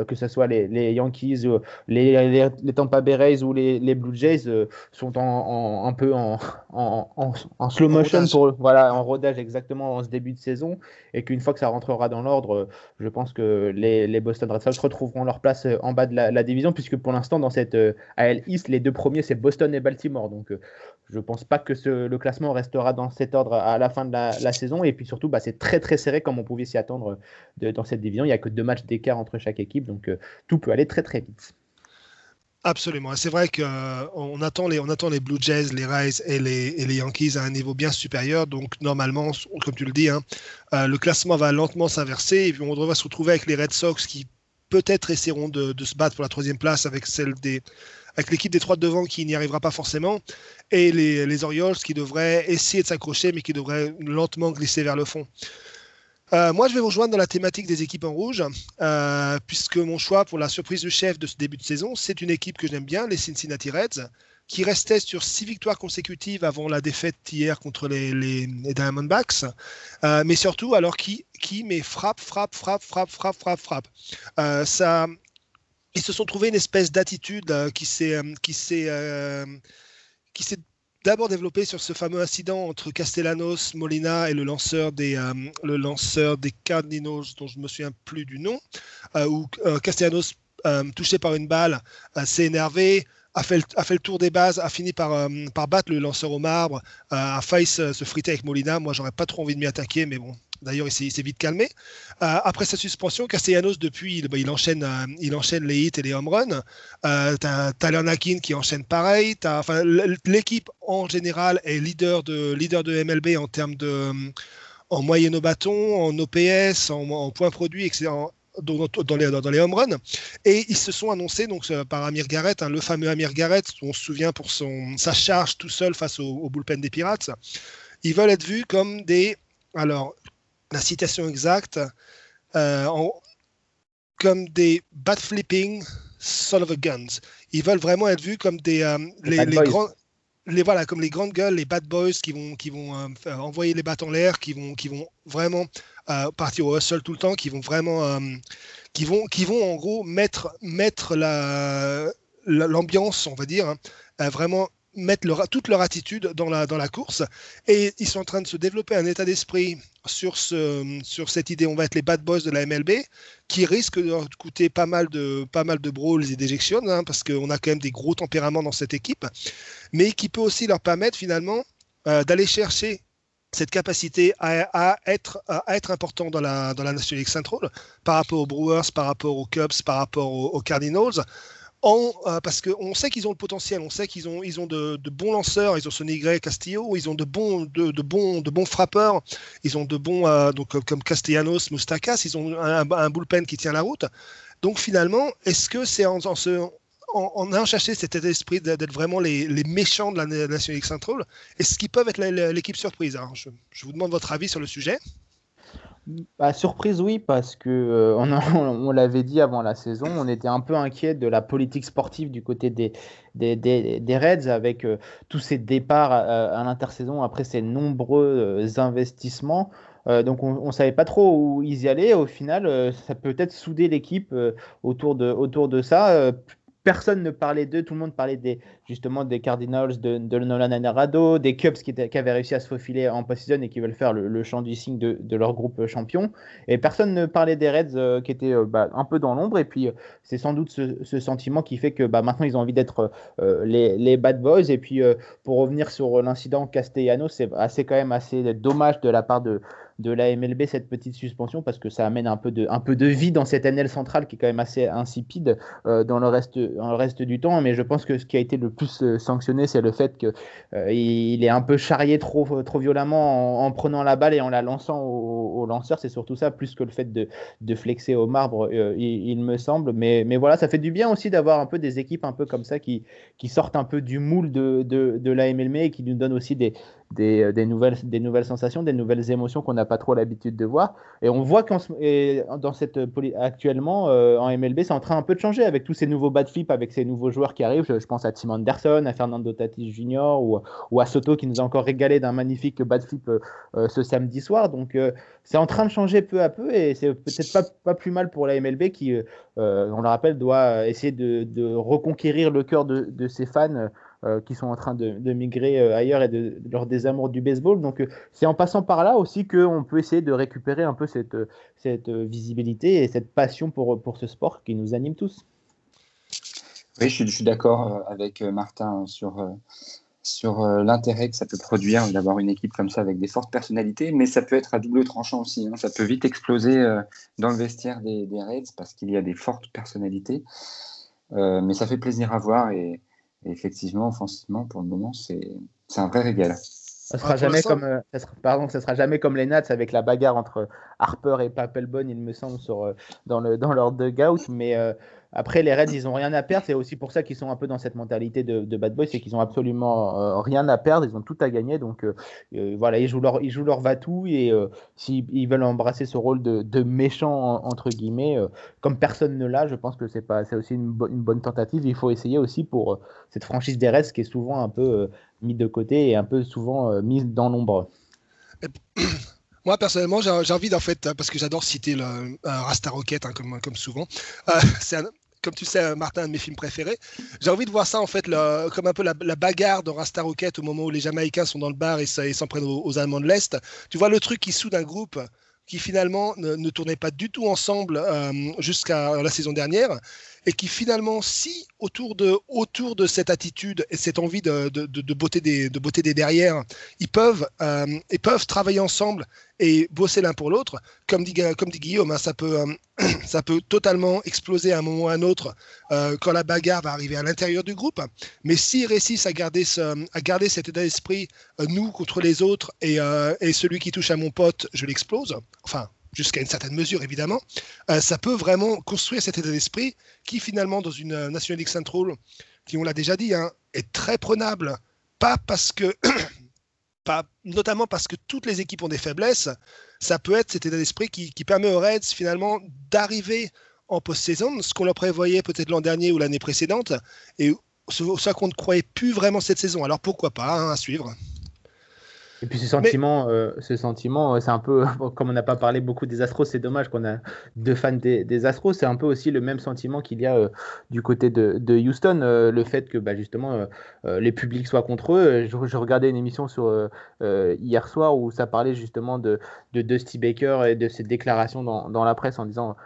euh, que ce soit les, Yankees, les, les, Tampa Bay Rays ou les, Blue Jays, euh, sont en, un peu en, en, slow motion, pour, voilà, en rodage exactement en ce début de saison. Et qu'une fois que ça rentrera dans l'ordre, je pense que les, Boston Red Sox retrouveront leur place en bas de la, division, puisque pour l'instant, dans cette AL East, les deux premiers, c'est Boston et Baltimore. Donc je ne pense pas que le classement restera dans cet ordre à la fin de la, saison. Et puis surtout, bah, c'est très très serré comme on pouvait s'y attendre dans cette division. Il n'y a que deux matchs d'écart entre chaque équipe, donc euh, tout peut aller très très vite. Absolument. C'est vrai qu'on euh, attend, les, attend les Blue Jays, les Rays et les, Yankees à un niveau bien supérieur. Donc, normalement, comme tu le dis, hein, euh, le classement va lentement s'inverser. Et puis, on devrait se retrouver avec les Red Sox qui peut-être essaieront de, se battre pour la troisième place avec celle des, avec l'équipe des trois de devant qui n'y arrivera pas forcément, et les, Orioles qui devraient essayer de s'accrocher, mais qui devraient lentement glisser vers le fond. Euh, moi, je vais vous rejoindre dans la thématique des équipes en rouge, euh, puisque mon choix pour la surprise du chef de ce début de saison, c'est une équipe que j'aime bien, les Cincinnati Reds, qui restait sur six victoires consécutives avant la défaite hier contre les, Diamondbacks, euh, mais surtout alors qui, qui met frappe, frappe, frappe, frappe, frappe, frappe, frappe. ça, ils se sont trouvés une espèce d'attitude euh, qui s'est euh, euh, qui s'est d'abord développée sur ce fameux incident entre Castellanos, Molina et le lanceur des Cardinals dont je me souviens plus du nom où Castellanos touché par une balle s'est énervé a fait, le, tour des bases, a fini par, par battre le lanceur au marbre, a failli se, se, friter avec Molina. Moi, j'aurais pas trop envie de m'y attaquer, mais bon, D'ailleurs, il s'est vite calmé. Euh, après sa suspension, Castellanos, depuis, il, enchaîne, euh, il enchaîne les hits et les home runs. Euh, tu as Tyler Nakin qui enchaîne pareil. L'équipe en général est leader de, leader de MLB en termes de en moyenne au bâton, en OPS, en, points produits, etc. Dans, dans, les, dans, les, home runs. Et ils se sont annoncés donc, par Amir Garrett, hein, le fameux Amir Garrett, on se souvient pour son, sa charge tout seul face au, au bullpen des Pirates. Ils veulent être vus comme des. Alors, la citation exacte, euh, comme des bat flipping son of a guns. Ils veulent vraiment être vus comme des euh, les, grands les voilà comme les grandes gueules, les bad boys qui vont qui vont euh, envoyer les battes en l'air, qui vont qui vont vraiment partir au hustle tout le temps, qui vont vraiment qui vont qui vont en gros mettre mettre la l'ambiance, on va dire, hein, vraiment mettre leur, toute leur attitude dans la, course. Et ils sont en train de se développer un état d'esprit sur, ce, sur cette idée, on va être les bad boys de la MLB, qui risque de leur coûter pas mal de, brawls et d'éjections, hein, parce qu'on a quand même des gros tempéraments dans cette équipe, mais qui peut aussi leur permettre finalement euh, d'aller chercher cette capacité à, être, important dans la, dans la National League Central par rapport aux Brewers, par rapport aux Cubs, par rapport aux Cardinals euh, parce qu'on sait qu'ils ont le potentiel, on sait qu'ils ont, ils ont de, bons lanceurs, ils ont Sonigre Castillo, ils ont de bons, de, bons, de bons frappeurs, ils ont de bons, euh, donc, comme Castellanos, Mustakas, ils ont un, bullpen qui tient la route. Donc finalement, est-ce que c'est en, en, cherché cet esprit d'être vraiment les, méchants de la National League Central, est-ce qu'ils peuvent être l'équipe surprise? Je vous demande votre avis sur le sujet. Bah, surprise, oui, parce que euh, on, l'avait dit avant la saison, on était un peu inquiet de la politique sportive du côté des, Reds avec euh, tous ces départs à, à l'intersaison après ces nombreux euh, investissements. donc on ne savait pas trop où ils y allaient. Au final, ça peut être souder l'équipe autour de ça personne ne parlait d'eux, tout le monde parlait des, justement des Cardinals, de, Nolan Arenado, des Cubs qui, avaient réussi à se faufiler en post-season et qui veulent faire le, chant du signe de, leur groupe champion. Et personne ne parlait des Reds euh, qui étaient euh, bah, un peu dans l'ombre. Et puis, euh, c'est sans doute ce, sentiment qui fait que bah, maintenant, ils ont envie d'être les, bad boys. Et puis, pour revenir sur l'incident Castellano, c'est assez quand même assez dommage de la part de, de la MLB cette petite suspension parce que ça amène un peu de, un peu de vie dans cette NL centrale qui est quand même assez insipide euh, dans, le reste, dans le reste du temps. Mais je pense que ce qui a été le plus euh, sanctionné, c'est le fait qu'il euh, il est un peu charrié trop, trop violemment en, prenant la balle et en la lançant au, lanceur. C'est surtout ça, plus que le fait de, de flexer au marbre, il, me semble. Mais, mais voilà, ça fait du bien aussi d'avoir un peu des équipes un peu comme ça qui, qui sortent un peu du moule de, de, de la MLB et qui nous donnent aussi des, des, des, nouvelles, des nouvelles sensations, des nouvelles émotions qu'on n'a pas trop l'habitude de voir. Et on voit qu'en dans cette actuellement euh, en MLB, c'est en train un peu de changer avec tous ces nouveaux bad flips, avec ces nouveaux joueurs qui arrivent. Je, pense à Tim Anderson, à Fernando Tatis Jr. ou, ou, à Soto qui nous a encore régalé d'un magnifique bad flip euh, euh, ce samedi soir. Donc c'est en train de changer peu à peu et c'est peut-être pas, pas, plus mal pour la MLB qui, on le rappelle, doit essayer de, de reconquérir le cœur de, de ses fans. Euh, qui sont en train de, migrer euh, ailleurs et de, leur désamour du baseball. Donc euh, c'est en passant par là aussi qu'on peut essayer de récupérer un peu cette, visibilité et cette passion pour, ce sport qui nous anime tous. Oui, je suis, d'accord avec Martin sur, sur l'intérêt que ça peut produire d'avoir une équipe comme ça avec des fortes personnalités, mais ça peut être à double tranchant aussi. Hein. Ça peut vite exploser dans le vestiaire des, des Reds parce qu'il y a des fortes personnalités. mais ça fait plaisir à voir et, effectivement, offensivement, pour le moment, c'est un vrai régal. Ça sera jamais comme, euh, ça sera, pardon, ça sera jamais comme les Nats avec la bagarre entre Harper et Papelbon, il me semble, sur, euh, dans, le, dans leur dugout. Mais euh, après, les Reds, ils ont rien à perdre. C'est aussi pour ça qu'ils sont un peu dans cette mentalité de, bad boy, c'est qu'ils ont absolument rien à perdre. Ils ont tout à gagner. Donc voilà, ils jouent leur, ils jouent leur vatou et s'ils veulent embrasser ce rôle de, méchant entre guillemets, comme personne ne l'a, je pense que c'est aussi une, bonne tentative. Il faut essayer aussi pour cette franchise des Reds qui est souvent un peu mis de côté et un peu souvent euh, mise dans l'ombre Moi, personnellement, j'ai envie d'en fait, parce que j'adore citer le Rasta Rocket, hein, comme, comme souvent. Euh, comme tu sais, Martin, un de mes films préférés. J'ai envie de voir ça, en fait, comme un peu la, bagarre dans Rasta Rocket au moment où les Jamaïcains sont dans le bar et s'en prennent aux, Allemands de l'Est. Tu vois le truc qui soude un groupe qui finalement ne, tournait pas du tout ensemble euh, jusqu'à la saison dernière et qui finalement, si autour de, autour de cette attitude et cette envie de, de, beauté, des, de des derrière, ils peuvent, euh, ils peuvent travailler ensemble et bosser l'un pour l'autre, comme dit, comme dit Guillaume, hein, ça, peut, euh, ça peut totalement exploser à un moment ou à un autre euh, quand la bagarre va arriver à l'intérieur du groupe. Mais s'ils réussissent à garder, à garder cet état d'esprit, nous contre les autres, et, et celui qui touche à mon pote, je l'explose, enfin, jusqu'à une certaine mesure évidemment, euh, ça peut vraiment construire cet état d'esprit qui finalement dans une euh, National League Central, qui on l'a déjà dit, hein, est très prenable, pas parce que, pas, notamment parce que toutes les équipes ont des faiblesses, ça peut être cet état d'esprit qui, permet aux Reds finalement d'arriver en post-saison, ce qu'on leur prévoyait peut-être l'an dernier ou l'année précédente, et ça qu'on ne croyait plus vraiment cette saison. Alors pourquoi pas, hein, à suivre. Et puis ce sentiment, euh, ce sentiment, euh, c'est un peu, comme on n'a pas parlé beaucoup des Astros, c'est dommage qu'on a deux fans des, Astros, c'est un peu aussi le même sentiment qu'il y a euh, du côté de, Houston, le fait que bah, justement les publics soient contre eux. Je, regardais une émission sur hier soir où ça parlait justement de, de Dusty Baker et de ses déclarations dans, dans la presse en disant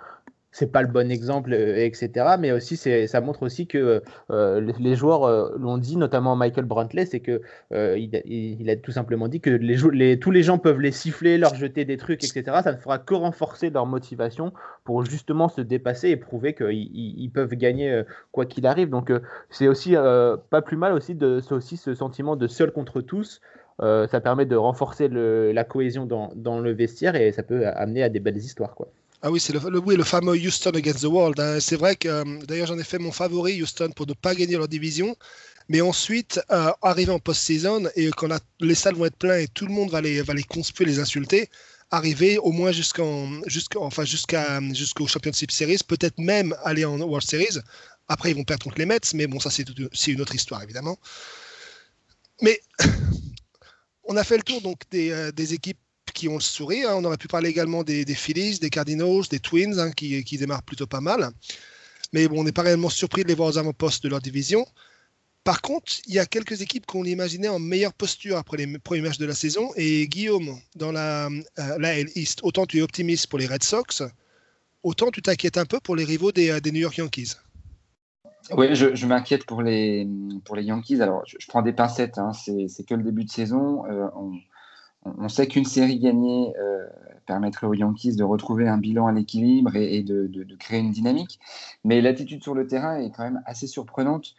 c'est pas le bon exemple, euh, etc. Mais aussi, ça montre aussi que euh, les joueurs euh, l'ont dit, notamment Michael Brantley, c'est que il, a tout simplement dit que tous les gens peuvent les siffler, leur jeter des trucs, etc. Ça ne fera que renforcer leur motivation pour justement se dépasser et prouver qu'ils peuvent gagner quoi qu'il arrive. Donc, c'est aussi pas plus mal aussi de aussi ce sentiment de seul contre tous. ça permet de renforcer la cohésion dans, dans, le vestiaire et ça peut amener à des belles histoires, quoi. Ah oui, c'est le, le, le fameux Houston against the world. Hein. C'est vrai que, euh, d'ailleurs, j'en ai fait mon favori, Houston, pour ne pas gagner leur division. Mais ensuite, euh, arriver en post-saison et quand les salles vont être pleines et tout le monde va les, va les les insulter, arriver au moins jusqu'en, jusqu'à, jusqu'au Championship Series, peut-être même aller en World Series. Après, ils vont perdre contre les Mets, mais bon, ça, c'est, c'est une autre histoire, évidemment. Mais on a fait le tour donc des, euh, des équipes qui ont le sourire. Hein. On aurait pu parler également des, Phillies, des Cardinals, des Twins, hein, qui, démarrent plutôt pas mal. Mais bon, on n'est pas réellement surpris de les voir aux avant-postes de leur division. Par contre, il y a quelques équipes qu'on imaginait en meilleure posture après les premiers matchs de la saison. Et Guillaume, dans la, euh, East, autant tu es optimiste pour les Red Sox, autant tu t'inquiètes un peu pour les rivaux des, euh, New York Yankees. Oui, je, m'inquiète pour les, pour les Yankees. Alors, je, prends des pincettes, hein. c'est que le début de saison. Euh, on sait qu'une série gagnée, euh, permettrait aux Yankees de retrouver un bilan à l'équilibre et, de, créer une dynamique. Mais l'attitude sur le terrain est quand même assez surprenante.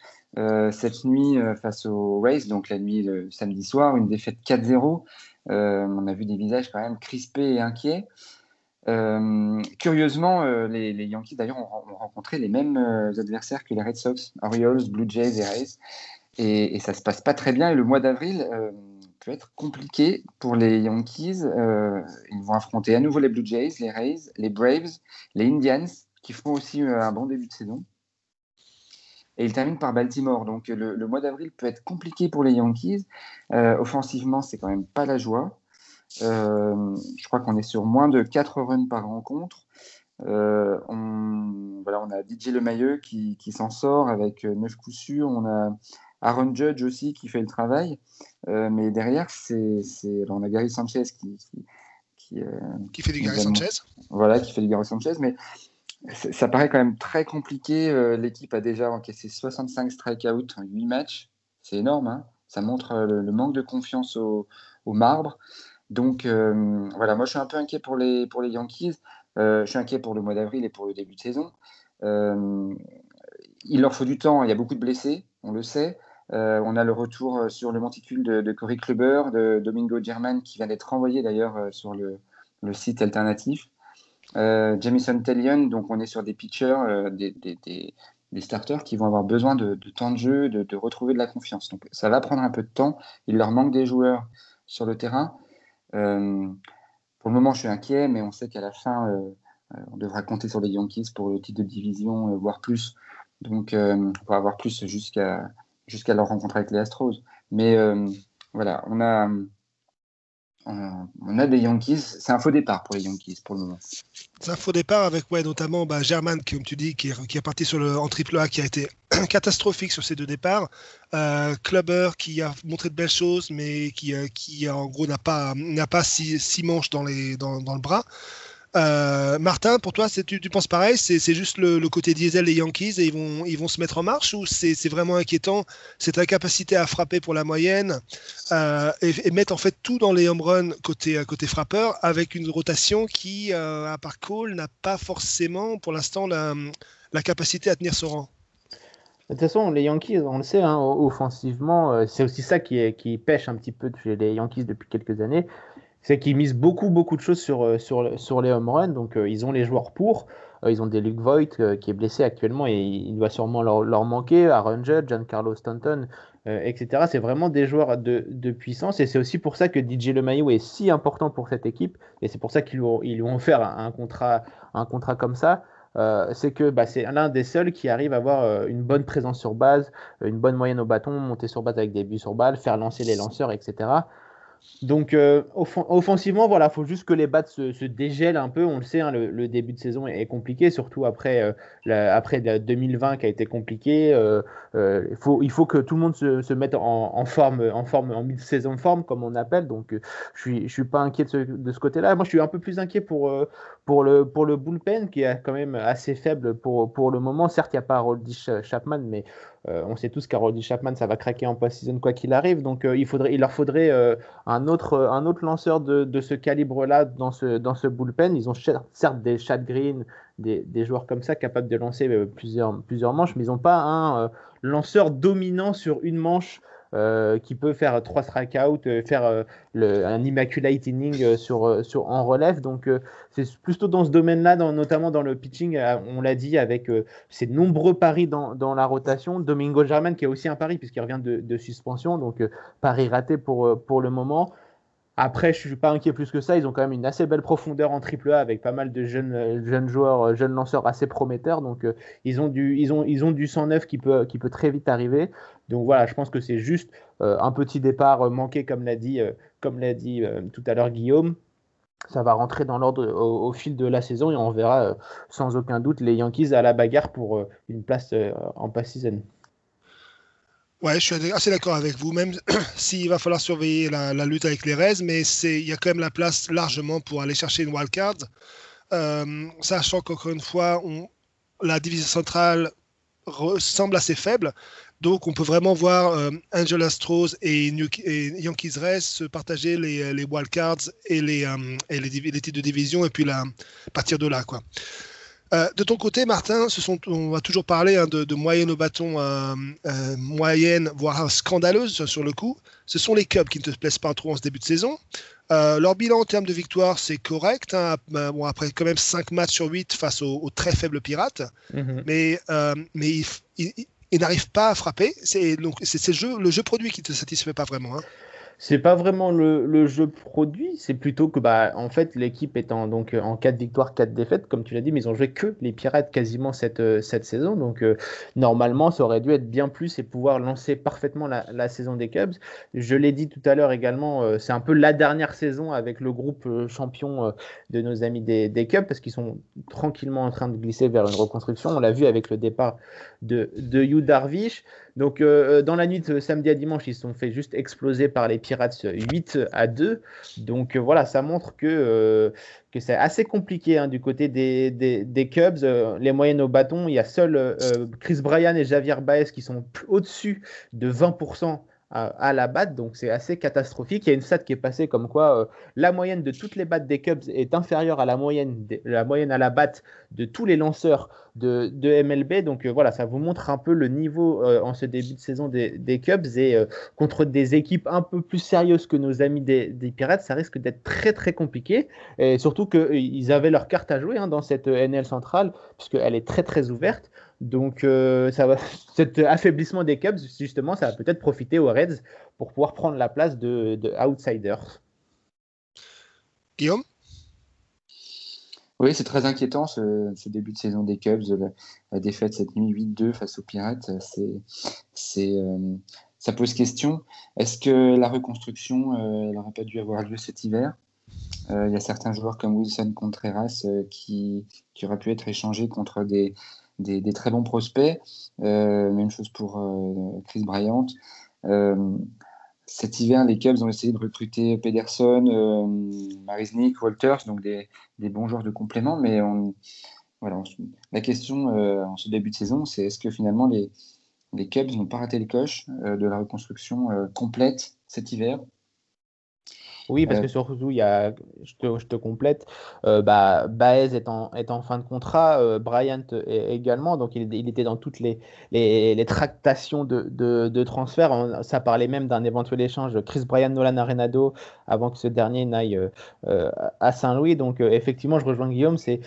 cette nuit face aux Rays, donc la nuit le samedi soir, une défaite 4-0. on a vu des visages quand même crispés et inquiets. Euh, curieusement, euh, les, Yankees d'ailleurs ont, rencontré les mêmes euh, adversaires que les Red Sox, Orioles, Blue Jays et Rays, et, et ça se passe pas très bien. Et le mois d'avril peut être compliqué pour les Yankees. ils vont affronter à nouveau les Blue Jays, les Rays, les Braves, les Indians, qui font aussi un bon début de saison. Et ils terminent par Baltimore. Donc le, mois d'avril peut être compliqué pour les Yankees. offensivement, c'est quand même pas la joie. Euh, je crois qu'on est sur moins de 4 runs par rencontre. Euh, on, voilà, on a DJ Lemailleux qui, qui s'en sort avec 9 coups sûrs. On a Aaron Judge aussi qui fait le travail. Euh, mais derrière, c'est, on a Gary Sanchez qui, qui, qui, fait du Gary Sanchez. Voilà, qui fait du Gary Sanchez. Mais ça paraît quand même très compliqué. L'équipe a déjà encaissé 65 strikeouts en 8 matchs. C'est énorme. Hein. ça montre le, manque de confiance au, au marbre. Donc euh, voilà, moi je suis un peu inquiet pour les, pour les Yankees. Euh, je suis inquiet pour le mois d'avril et pour le début de saison. Euh, il leur faut du temps, il y a beaucoup de blessés, on le sait. On a le retour sur le monticule de, Corey Kluber, de Domingo German, qui vient d'être renvoyé d'ailleurs sur le, site alternatif. Jamison Tellion, donc on est sur des pitchers, des, des, starters qui vont avoir besoin de, de temps de jeu, de, de, retrouver de la confiance. Donc ça va prendre un peu de temps. Il leur manque des joueurs sur le terrain. Euh, pour le moment, je suis inquiet, mais on sait qu'à la fin, euh, euh, on devra compter sur les Yankees pour le titre de division, voire plus. Donc, on va avoir plus jusqu'à jusqu'à leur rencontre avec les Astros. Mais voilà, on a, on a des Yankees. C'est un faux départ pour les Yankees pour le moment. C'est un faux départ avec ouais, notamment bah, German, comme tu dis, qui est, qui est parti sur le, en triple A, qui a été catastrophique sur ces deux départs. Euh, Clubber qui a montré de belles choses, mais qui, euh, qui en gros n'a pas, pas six, six manches dans, les, dans, dans le bras. Euh, Martin, pour toi, tu, penses pareil? C'est juste le, côté diesel des Yankees et ils vont, se mettre en marche ou c'est vraiment inquiétant cette incapacité à frapper pour la moyenne euh, et, mettre en fait tout dans les home runs côté, côté frappeur avec une rotation qui, euh, à part Cole, n'a pas forcément pour l'instant la, capacité à tenir son rang. De toute façon, les Yankees, on le sait, hein, offensivement, c'est aussi ça qui, qui pêche un petit peu chez les Yankees depuis quelques années c'est qu'ils misent beaucoup, beaucoup de choses sur, euh, sur, les home runs. Donc, euh, ils ont les joueurs pour. Euh, ils ont des Luke Voigt qui est blessé actuellement et il doit sûrement leur, manquer. Aaron Judge, Giancarlo Stanton, etc. C'est vraiment des joueurs de, de puissance et c'est aussi pour ça que DJ LeMahieu est si important pour cette équipe et c'est pour ça qu'ils lui, ont offert un, contrat, un contrat comme ça. c'est que bah, c'est l'un des seuls qui arrive à avoir une bonne présence sur base, une bonne moyenne au bâton, monter sur base avec des buts sur balle, faire lancer les lanceurs, etc. Donc euh, offensivement, voilà, faut juste que les bats se, dégèlent un peu. On le sait, hein, le, début de saison est, compliqué, surtout après, euh, après 2020 qui a été compliqué. Euh, il, faut, il faut que tout le monde se, mette en, forme, en forme, en mid-saison forme, comme on appelle. Donc je suis, je suis pas inquiet de ce, côté-là. Moi, je suis un peu plus inquiet pour, pour, le, pour le bullpen qui est quand même assez faible pour, pour le moment. Certes, il n'y a pas Roldish Chapman, mais euh, on sait tous qu'Harold Chapman, ça va craquer en post-season quoi qu'il arrive. Donc euh, il, leur faudrait euh, un, autre, un autre lanceur de, ce calibre-là dans ce, dans ce bullpen. Ils ont certes des Chad Green, des, des, joueurs comme ça capables de lancer plusieurs, plusieurs manches, mais ils n'ont pas un lanceur dominant sur une manche euh, qui peut faire trois strikeouts, euh, faire euh, un immaculate inning sur, en relève. Donc, c'est plutôt dans ce domaine-là, notamment dans le pitching, on l'a dit, avec ces nombreux paris dans, la rotation. Domingo German, qui est aussi un pari, puisqu'il revient de, suspension, donc pari raté pour le moment. Après, je ne suis pas inquiet plus que ça. Ils ont quand même une assez belle profondeur en triple A avec pas mal de jeunes, jeunes joueurs, jeunes lanceurs assez prometteurs. Donc, ils, ont du, ils, ont, ils ont du 109 qui peut, qui peut très vite arriver. Donc voilà, je pense que c'est juste euh, un petit départ euh, manqué, comme l'a dit, euh, comme l'a dit tout à l'heure Guillaume. Ça va rentrer dans l'ordre au, fil de la saison et on verra sans aucun doute les Yankees à la bagarre pour une place en pass season. Ouais, je suis assez d'accord avec vous, même s'il va falloir surveiller la, lutte avec les Reds, mais il y a quand même la place largement pour aller chercher une wildcard. Euh, sachant qu'encore une fois, la division centrale semble assez faible. Donc, on peut vraiment voir euh, Angel Astros et, Yankees Rays se partager les, les wildcards et, les, euh, et les, titres de division, et puis partir de là. Quoi. Euh, de ton côté, Martin, ce sont, on va toujours parler hein, de, de, moyenne au bâton, moyenne, voire scandaleuse sur le coup. Ce sont les Cubs qui ne te plaisent pas trop en ce début de saison. leur bilan en termes de victoire, c'est correct. Hein, bon, après quand même 5 matchs sur 8 face aux, très faibles Pirates. Mm-hmm. Mais, mais et n'arrive pas à frapper. C'est donc c'est le jeu, le jeu produit qui te satisfait pas vraiment. Hein c'est pas vraiment le, jeu produit, c'est plutôt que bah en fait l'équipe est en donc en 4 victoires, 4 défaites comme tu l'as dit, mais ils ont joué que les Pirates quasiment cette, euh, saison. Donc euh, normalement ça aurait dû être bien plus et pouvoir lancer parfaitement la, saison des Cubs. Je l'ai dit tout à l'heure également, euh, c'est un peu la dernière saison avec le groupe champion de nos amis des, des Cubs parce qu'ils sont tranquillement en train de glisser vers une reconstruction. On l'a vu avec le départ de, de Yu Darvish. Donc, euh, euh, dans la nuit de samedi à dimanche, ils se sont fait juste exploser par les Pirates 8 à 2. Donc, euh, voilà, ça montre que, c'est assez compliqué hein, du côté des, des, Cubs. les moyennes au bâton, il y a seul Chris Bryan et Javier Baez qui sont au-dessus de 20% à, la batte, donc c'est assez catastrophique. Il y a une stat qui est passée comme quoi euh, la moyenne de toutes les battes des Cubs est inférieure à la moyenne, la moyenne à la batte de tous les lanceurs de, de MLB. Donc euh, voilà, ça vous montre un peu le niveau euh, en ce début de saison des, des Cubs et contre des équipes un peu plus sérieuses que nos amis des, des Pirates, ça risque d'être très très compliqué. Et surtout qu'ils avaient leur carte à jouer hein, dans cette NL centrale, puisqu'elle est très très ouverte. Donc, euh, ça va, cet affaiblissement des Cubs, justement, ça va peut-être profiter aux Reds pour pouvoir prendre la place de, outsiders. Guillaume? Oui, c'est très inquiétant ce, début de saison des Cubs. La, défaite cette nuit 8-2 face aux Pirates, c'est, euh, ça pose question. Est-ce que la reconstruction euh, n'aurait pas dû avoir lieu cet hiver? Il y a certains joueurs comme Wilson Contreras qui, qui auraient pu être échangés contre des des, très bons prospects. Euh, même chose pour euh, Chris Bryant. Euh, cet hiver, les Cubs ont essayé de recruter Pederson, Marisnik, Walters, donc des, bons joueurs de complément. Mais voilà, la question en ce début de saison, c'est est-ce que finalement les, les Cubs n'ont pas raté le coche de la reconstruction complète cet hiver? Oui, parce que surtout, il y a, je, te, je te complète, euh, bah, Baez est en, est en fin de contrat, euh, Bryant également, donc il, il, était dans toutes les, les, les tractations de, de, de, transfert. Ça parlait même d'un éventuel échange Chris Bryant, Nolan Arenado, avant que ce dernier n'aille euh, à Saint-Louis. Donc effectivement, je rejoins Guillaume, c'est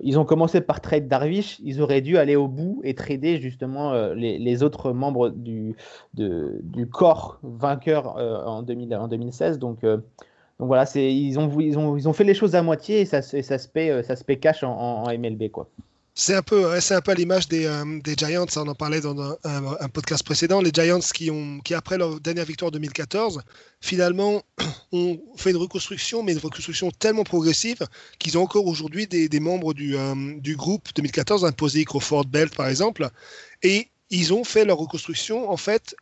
ils ont commencé par trade Darvish, ils auraient dû aller au bout et trader justement les, les, autres membres du, de, du corps vainqueur en, 2000, en 2016. Donc donc voilà, ils ont, fait les choses à moitié et ça, se, paie, euh, cash en, MLB. C'est un peu, c'est un peu à l'image des, euh, Giants, on en parlait dans un, podcast précédent, les Giants qui, ont, après leur dernière victoire en 2014, finalement ont fait une reconstruction, mais une reconstruction tellement progressive qu'ils ont encore aujourd'hui des, membres du, euh, groupe 2014, imposé Crawford Belt par exemple, et ils ont fait leur reconstruction en fait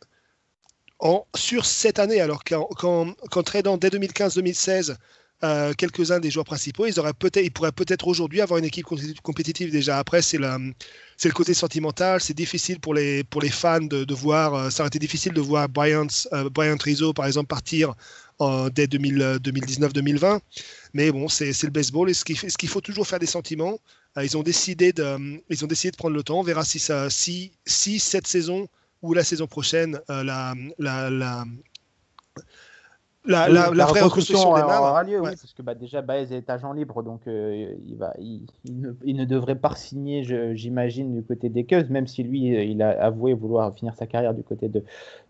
sur cette année, alors qu'en tradant dès 2015-2016 euh, quelques-uns des joueurs principaux, ils, auraient peut ils pourraient peut-être aujourd'hui avoir une équipe compétitive déjà. Après, c'est le côté sentimental, c'est difficile pour les, fans de, voir, euh, ça aurait été difficile de voir Bryant, euh, Bryant Rizzo, par exemple, partir dès 2019-2020. Mais bon, c'est le baseball et ce qu'il faut toujours faire des sentiments. ils, ont décidé de, ils ont décidé de prendre le temps. On verra si, si cette saison ou la saison prochaine, euh, la, la, la la, la, la, vraie reconstruction aura lieu, oui, parce que bah, déjà Baez est agent libre, donc euh, il, va, il, ne, il, ne, devrait pas signer, j'imagine, du côté des Cubs, même si lui, euh, il a avoué vouloir finir sa carrière du côté de,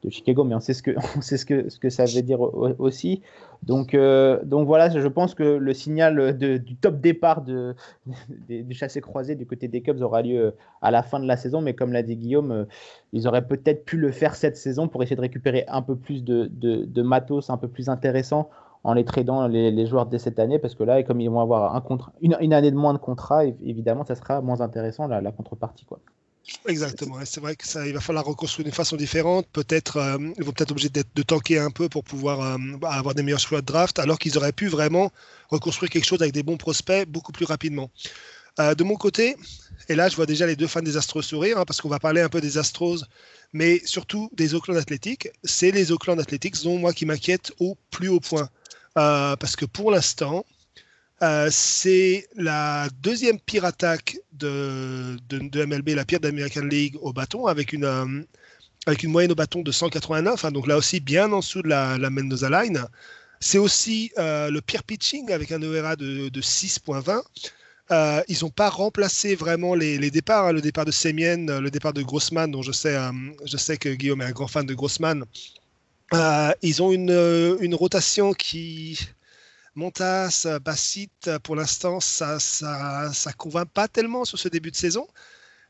de Chicago, mais on sait ce que, on sait ce que, ce que ça veut dire aussi. Donc, euh, donc voilà, je pense que le signal de, du top départ de, du chassé croisé du côté des Cubs aura lieu à la fin de la saison, mais comme l'a dit Guillaume, ils auraient peut-être pu le faire cette saison pour essayer de récupérer un peu plus de, matos, un peu plus intéressant en les tradant les, joueurs dès cette année, parce que là, comme ils vont avoir une, année de moins de contrat, évidemment, ça sera moins intéressant la, contrepartie. Quoi. Exactement. C'est vrai que ça, va falloir reconstruire d'une façon différente. Peut-être, euh, ils vont peut-être obligés de tanker un peu pour pouvoir euh, bah, avoir des meilleurs choix de draft, alors qu'ils auraient pu vraiment reconstruire quelque chose avec des bons prospects beaucoup plus rapidement. De mon côté, et là je vois déjà les deux fans des Astros sourire, hein, parce qu'on va parler un peu des Astros, mais surtout des Oakland Athletics. C'est les Oakland Athletics dont moi qui m'inquiète au plus haut point. parce que pour l'instant, c'est la deuxième pire attaque de, de, MLB, la pire d'American League au bâton, avec une, avec une moyenne au bâton de 189, hein, donc là aussi bien en dessous de la, la Mendoza Line. C'est aussi euh, le pire pitching avec un ERA de, 6.20. Euh, ils n'ont pas remplacé vraiment les, départs, hein, le départ de Semien, le départ de Grossman, dont je sais, euh, je sais que Guillaume est un grand fan de Grossman. ils ont une, une, rotation qui, Montas, Bassit, pour l'instant, ça ne ça, ça convainc pas tellement sur ce début de saison.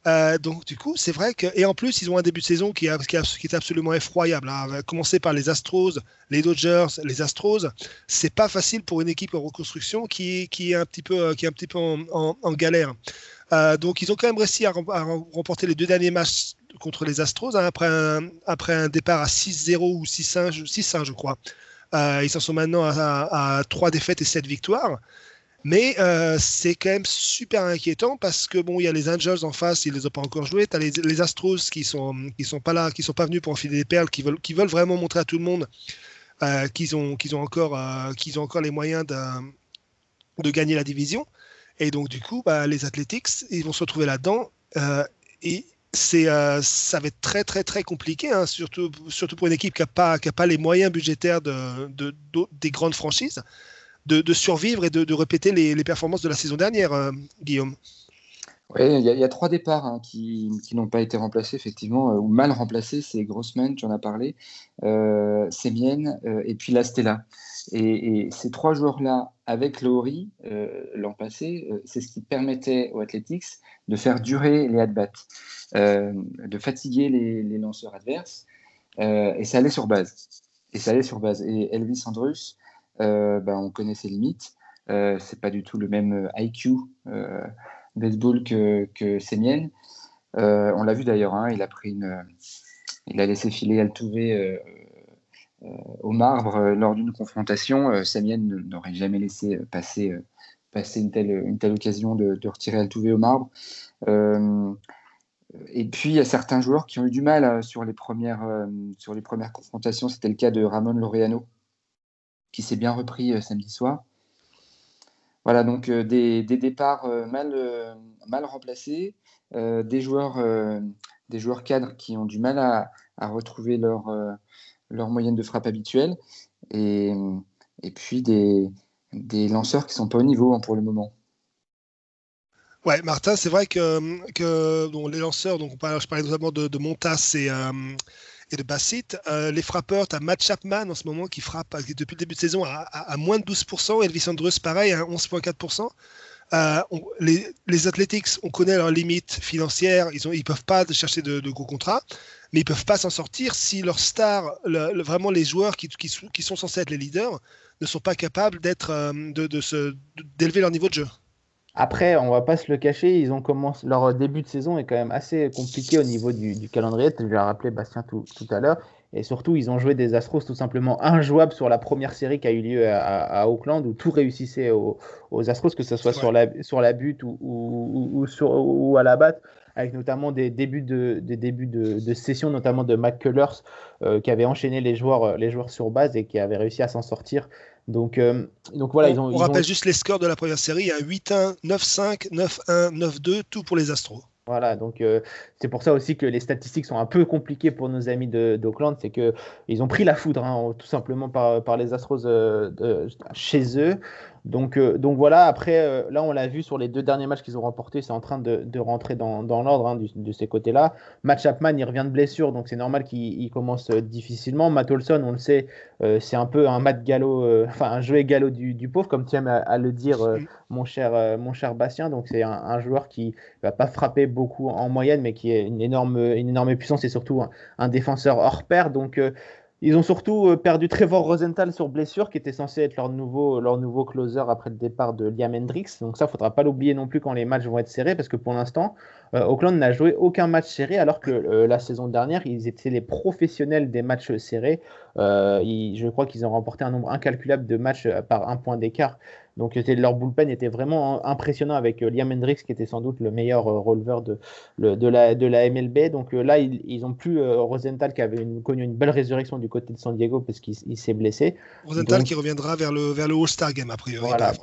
Euh, donc du coup, c'est vrai que et en plus ils ont un début de saison qui, qui, qui est absolument effroyable. Hein. Commencer par les Astros, les Dodgers, les Astros, c'est pas facile pour une équipe en reconstruction qui, qui est un petit peu euh, qui est un petit peu en, galère. Euh, donc ils ont quand même réussi à, remporter les deux derniers matchs contre les Astros hein, après, un, après un départ à 6-0 ou 6-1 je crois. ils en sont maintenant à, à 3 défaites et 7 victoires. Mais euh, c'est quand même super inquiétant parce que bon, il y a les Angels en face, ils les ont pas encore joués. Tu as les, Astros qui sont qui sont pas là, qui sont pas venus pour enfiler des perles, qui veulent qui veulent vraiment montrer à tout le monde euh, qu'ils ont qu'ils ont encore euh, qu'ils ont encore les moyens de, de gagner la division. Et donc du coup, bah, les Athletics, ils vont se retrouver là-dedans et c'est ça va être très très très compliqué, hein, surtout surtout pour une équipe qui n'a pas qui a pas les moyens budgétaires de, de des grandes franchises de, survivre et de, répéter les, performances de la saison dernière, euh, Guillaume. Oui, il y, a trois départs hein, qui, n'ont pas été remplacés, effectivement, euh, ou mal remplacés. C'est Grossman, tu en as parlé, euh, euh, et puis Lastella. Et, et ces trois joueurs-là, avec Laurie, l'an passé, c'est ce qui permettait aux Athletics de faire durer les at-bats, de fatiguer les, les lanceurs adverses. et ça allait sur base. Et ça allait sur base. Et Elvis Andrus, euh, ben, on connaît ses limites. Euh, c'est pas du tout le même euh, IQ baseball que, que Semien. on l'a vu d'ailleurs, hein, il a il a laissé filer Altuve au marbre lors d'une confrontation. Semien n'aurait jamais laissé passer, passer une, telle, une telle occasion de, retirer Altuve au marbre. et puis, il y a certains joueurs qui ont eu du mal sur, les premières, sur les premières confrontations. C'était le cas de Ramon Laureano, qui s'est bien repris euh, samedi soir. Voilà, donc euh, des, départs euh, mal, mal remplacés, des, joueurs, des joueurs cadres qui ont du mal à, retrouver leur, leur moyenne de frappe habituelle, et, et puis des, des lanceurs qui ne sont pas au niveau hein, pour le moment. Ouais, Martin, c'est vrai que, que les lanceurs, donc on je parlais notamment de, de Montas et, de Bassett. Euh, les frappeurs, tu as Matt Chapman en ce moment qui frappe depuis le début de saison à, moins de 12%. Elvis Andrews, pareil, à 11,4%. Euh, les, les, Athletics, on connaît leurs limites financières, ils ne peuvent pas chercher de, gros contrats, mais ils peuvent pas s'en sortir si leurs stars, vraiment les joueurs qui, sont censés être les leaders, ne sont pas capables d'être, euh, d'élever leur niveau de jeu. Après, on va pas se le cacher, ils ont commencé leur début de saison est quand même assez compliqué au niveau du, calendrier. Tu l'as rappelé Bastien tout, à l'heure. Et surtout, ils ont joué des Astros tout simplement injouables sur la première série qui a eu lieu à, Auckland, où tout réussissait aux, Astros, que ce soit sur, la, sur la butte ou, ou, sur, ou à la batte, avec notamment des débuts de, des débuts de, session, notamment de McCullers, euh, qui avait enchaîné les joueurs, les joueurs sur base et qui avait réussi à s'en sortir donc, euh, donc voilà, on, ils ont. On rappelle juste les scores de la première série 8-1, 9-5, 9-1, 9-2, tout pour les Astros. Voilà, donc euh, c'est pour ça aussi que les statistiques sont un peu compliquées pour nos amis d'Auckland, c'est qu'ils ont pris la foudre, hein, tout simplement par, par les Astros euh, chez eux. Donc, euh, donc voilà, après, euh, là, on l'a vu sur les deux derniers matchs qu'ils ont remportés, c'est en train de, de rentrer dans, dans l'ordre hein, de ces côtés-là. Matt Chapman, il revient de blessure, donc c'est normal qu'il commence euh, difficilement. Matt Olson, on le sait, c'est un peu un Matt Gallo, enfin un jouet Gallo du, du, pauvre, comme tu aimes à, le dire, mon, cher, mon cher Bastien. Donc c'est un, un, joueur qui va pas frapper beaucoup en moyenne, mais qui a une énorme, une énorme puissance et surtout un, un défenseur hors pair. Donc ils ont surtout euh, perdu Trevor Rosenthal sur blessure, qui était censé être leur nouveau, leur closer après le départ de Liam Hendricks. Donc ça, il ne faudra pas l'oublier non plus quand les matchs vont être serrés, parce que pour l'instant, euh, Auckland n'a joué aucun match serré, alors que euh, la saison dernière, ils étaient les professionnels des matchs serrés. je crois qu'ils ont remporté un nombre incalculable de matchs par un point d'écart Donc leur bullpen était vraiment impressionnant avec Liam Hendricks qui était sans doute le meilleur releveur de, de, la, de la MLB. Donc là, ils, ont plus Rosenthal qui avait connu une belle résurrection du côté de San Diego parce qu'il s'est blessé. Rosenthal qui reviendra vers le, vers le All-Star Game a priori. Voilà.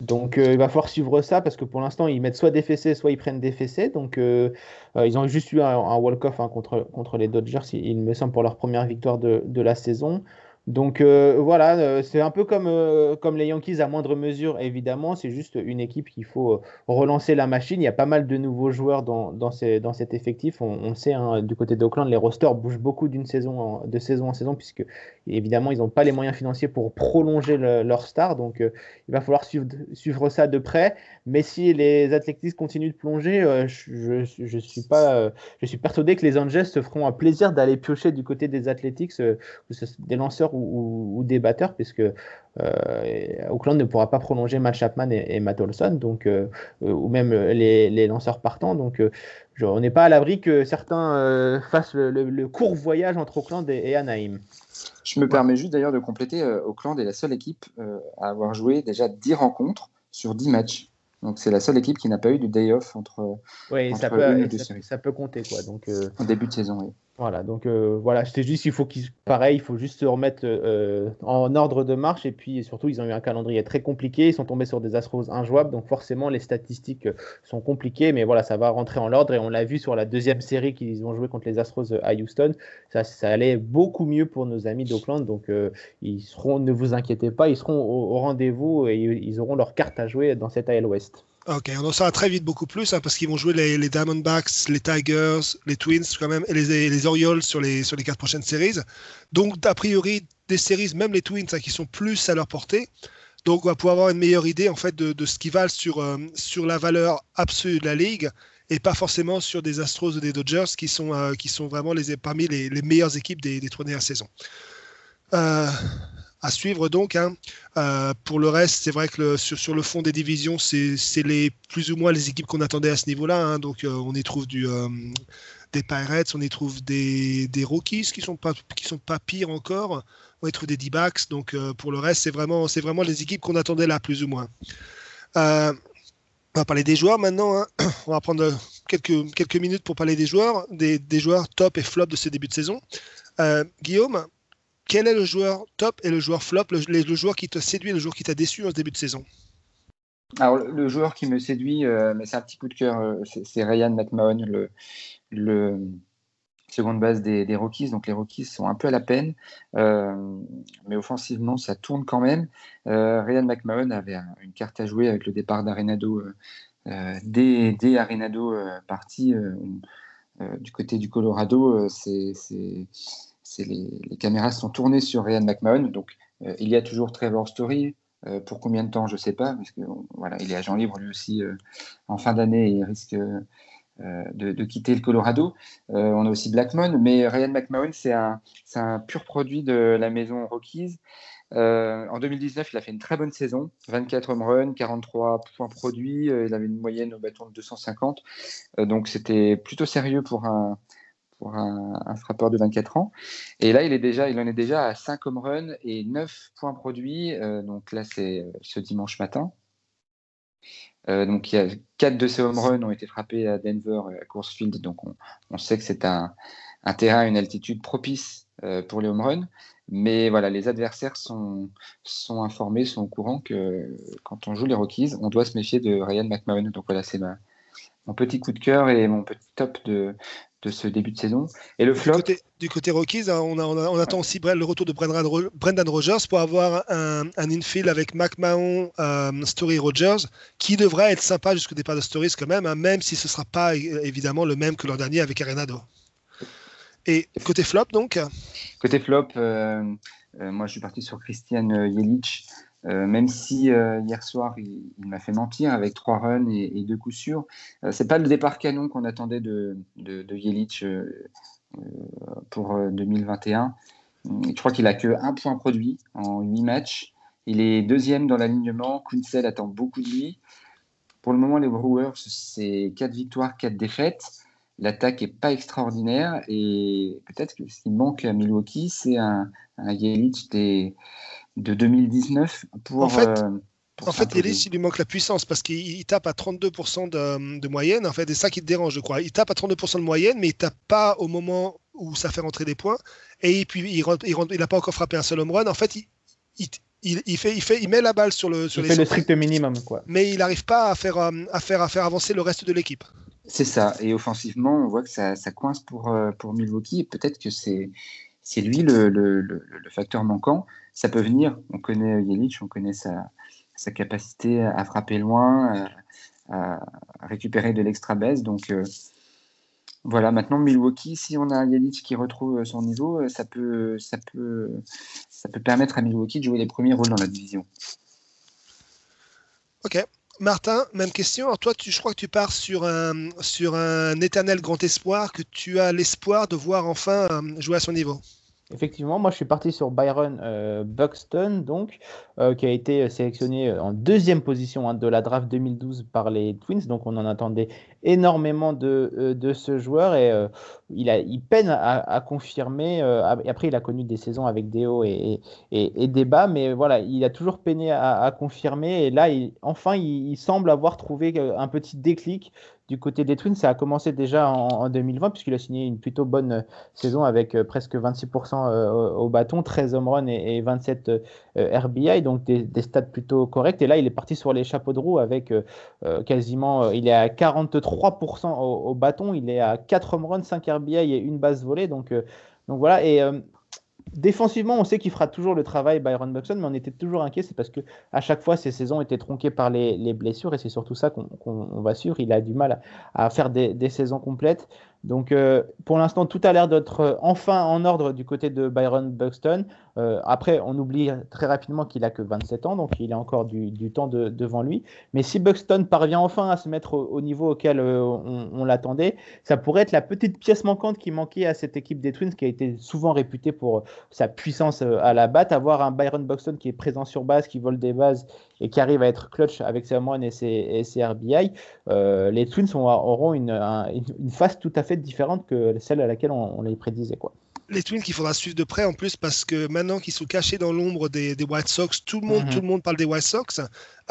Donc il va falloir suivre ça parce que pour l'instant ils mettent soit des fessées, soit ils prennent des fessées. Donc ils ont juste eu un, walk-off hein, contre, contre les Dodgers, il, me semble, pour leur première victoire de, de la saison. Donc euh, voilà, euh, c'est un peu comme, euh, comme les Yankees à moindre mesure, évidemment. C'est juste une équipe qu'il faut relancer la machine. Il y a pas mal de nouveaux joueurs dans, cet effectif. On, sait, hein, du côté d'Oakland, les rosters bougent beaucoup d'une saison de saison en saison, puisque évidemment, ils n'ont pas les moyens financiers pour prolonger leur star. Donc il va falloir suivre ça de près. Mais si les Athletics continuent de plonger, je, je, suis pas, je suis persuadé que les Angels se feront un plaisir d'aller piocher du côté des Athletics, des lanceurs ou, des batteurs, puisque euh, Oakland ne pourra pas prolonger Matt Chapman et, Matt Olson, donc, euh, euh, ou même les, lanceurs partants. Donc, on n'est pas à l'abri que certains fassent le, court voyage entre Oakland et, Anaheim. Je me permets juste d'ailleurs de compléter, Oakland est la seule équipe à avoir joué déjà 10 rencontres sur 10 matchs. Donc c'est la seule équipe qui n'a pas eu de day off entre, oui, ça, peut, ça, peut compter quoi. Donc en début de saison. Oui. Voilà, donc euh, voilà, c'était juste, il faut qu'ils, pareil, il faut juste se remettre euh, en ordre de marche et puis surtout, ils ont eu un calendrier très compliqué, ils sont tombés sur des Astros injouables, donc forcément, les statistiques sont compliquées, mais voilà, ça va rentrer en ordre et on l'a vu sur la deuxième série qu'ils ont joué contre les Astros à Houston, ça, ça allait beaucoup mieux pour nos amis d'Oakland, donc euh, ils seront, ne vous inquiétez pas, ils seront au, rendez-vous et ils auront leur carte à jouer dans cette AL West. Ok, on en saura très vite beaucoup plus hein, parce qu'ils vont jouer les, Diamondbacks, les Tigers, les Twins quand même et les, les, Orioles sur les, sur les quatre prochaines séries. Donc, a priori, des séries, même les Twins, hein, qui sont plus à leur portée. Donc, on va pouvoir avoir une meilleure idée en fait de, de ce qui valent sur, euh, sur la valeur absolue de la ligue et pas forcément sur des Astros ou des Dodgers qui sont, euh, qui sont vraiment les, parmi les, meilleures équipes des, des trois dernières saisons. Euh, à suivre donc. Hein. Euh, pour le reste, c'est vrai que sur, le fond des divisions, c'est les plus ou moins les équipes qu'on attendait à ce niveau-là. Hein. Donc euh, on y trouve euh, des Pirates, on y trouve des, des Rockies qui sont pas qui sont pas pires encore. On y trouve des D-backs. Donc pour le reste, c'est vraiment c'est vraiment les équipes qu'on attendait là plus ou moins. on va parler des joueurs maintenant. Hein. On va prendre quelques, quelques minutes pour parler des joueurs, des, des joueurs top et flop de ce début de saison. Guillaume, quel est le joueur top et le joueur flop, le, joueur qui te séduit le joueur qui t'a déçu en ce début de saison? Alors, le joueur qui me séduit, euh, mais c'est un petit coup de cœur, euh, c'est Ryan McMahon, le, le seconde base des, Rockies. Donc, les Rockies sont un peu à la peine, euh, mais offensivement, ça tourne quand même. Ryan McMahon avait une carte à jouer avec le départ d'Arenado dès, dès, Arenado parti du côté du Colorado. c'est les, caméras sont tournées sur Ryan McMahon. Donc, euh, il y a toujours Trevor Story. Euh, pour combien de temps, je ne sais pas, parce que voilà, il est agent libre lui aussi euh, en fin d'année et il risque de, quitter le Colorado. on a aussi Blackmon, mais Ryan McMahon, c'est un, pur produit de la maison Rockies. en 2019, il a fait une très bonne saison, 24 home runs, 43 points produits, il avait une moyenne au bâton de 250, donc c'était plutôt sérieux pour un, un, frappeur de 24 ans. Et là, il, est déjà, il en est déjà à 5 home runs et 9 points produits. Euh, donc là, c'est euh, ce dimanche matin. Euh, donc, il y a 4 de ces home runs ont été frappés à Denver, à Coors Field. Donc, on, on sait que c'est un, un, terrain, une altitude propice pour les home runs. Mais voilà, les adversaires sont, sont informés, sont au courant que quand on joue les Rockies, on doit se méfier de Ryan McMahon. Donc voilà, c'est mon petit coup de cœur et mon petit top de, de ce début de saison. Et le flop. Du côté, Rockies, hein, on, on, attend aussi le retour de Brendan, Rogers pour avoir un, un infield avec McMahon, euh, Story Rogers, qui devrait être sympa jusqu'au départ de Stories quand même, hein, même si ce ne sera pas évidemment le même que l'an dernier avec Arenado. Et côté flop, donc? Côté flop, euh, euh, moi je suis parti sur Christian Jelic. Euh, même si euh, hier soir il, m'a fait mentir avec trois runs et, deux coups sûrs, euh, c'est pas le départ canon qu'on attendait de, de, de pour 2021. Je crois qu'il a que un point produit en huit matchs. Il est deuxième dans l'alignement. Kunsel attend beaucoup de lui. Pour le moment, les Brewers, c'est quatre victoires, quatre défaites. L'attaque est pas extraordinaire et peut-être que ce qui manque à Milwaukee, c'est un, un Yelich des, de 2019 pour. En fait, euh, en fait, il lui manque la puissance parce qu'il tape à 32% de, moyenne. En fait, c'est ça qui te dérange, je crois. Il tape à 32% de moyenne, mais il tape pas au moment où ça fait rentrer des points. Et puis, il n'a il, pas encore frappé un seul home run. En fait, il, fait, il, fait, il met la balle sur le. Sur il fait le strict minimum, quoi. Mais il n'arrive pas à faire, euh, à, faire, à faire avancer le reste de l'équipe. C'est ça. Et offensivement, on voit que ça, ça coince pour, euh, pour Milwaukee. Peut-être que c'est c'est lui le, le, le, facteur manquant. Ça peut venir. On connaît Yelich, on connaît sa, sa capacité à frapper loin, à, récupérer de l'extra base. Donc euh, voilà, maintenant Milwaukee, si on a Yelich qui retrouve son niveau, ça peut, ça peut, ça peut permettre à Milwaukee de jouer les premiers rôles dans la division. Ok. Martin, même question. Alors toi, je crois que tu pars sur un, sur un éternel grand espoir, que tu as l'espoir de voir enfin euh, jouer à son niveau. Effectivement, moi je suis parti sur Byron euh, Buxton, donc, euh, qui a été sélectionné en deuxième position hein, de la draft 2012 par les Twins. Donc on en attendait énormément de, euh, de ce joueur et il, a, il peine à, confirmer. après, il a connu des saisons avec des hauts et, et, des bas, mais voilà, il a toujours peiné à, confirmer. Et là, il, enfin, il, semble avoir trouvé un petit déclic du côté des Twins, ça a commencé déjà en, 2020 puisqu'il a signé une plutôt bonne euh, saison avec euh, presque 26% euh, au bâton, 13 home runs et, 27 RBI, donc des, stats plutôt corrects. Et là, il est parti sur les chapeaux de roue avec quasiment, il est à 43% au, bâton, il est à 4 home runs, 5 RBI et une base volée. Donc, donc voilà. Défensivement, on sait qu'il fera toujours le travail Byron Buxton, mais on était toujours inquiet. C'est parce que à chaque fois, ses saisons étaient tronquées par les, blessures et c'est surtout ça qu'on va suivre. Il a du mal à, faire des, saisons complètes. Donc euh, pour l'instant, tout a l'air d'être euh, enfin en ordre du côté de Byron Buxton. Euh, après, on oublie très rapidement qu'il a que 27 ans, donc il a encore du, temps devant lui. Mais si Buxton parvient enfin à se mettre au, niveau auquel on, l'attendait, ça pourrait être la petite pièce manquante qui manquait à cette équipe des Twins, qui a été souvent réputée pour sa puissance à la batte. Avoir un Byron Buxton qui est présent sur base, qui vole des bases et qui arrive à être clutch avec ses home et ses, RBI, les Twins auront une, une face tout à fait différente que celle à laquelle on, les prédisait. Quoi. Les Twins qu'il faudra suivre de près en plus parce que maintenant qu'ils sont cachés dans l'ombre des, White Sox, tout le monde, mhm. tout le monde parle des White Sox.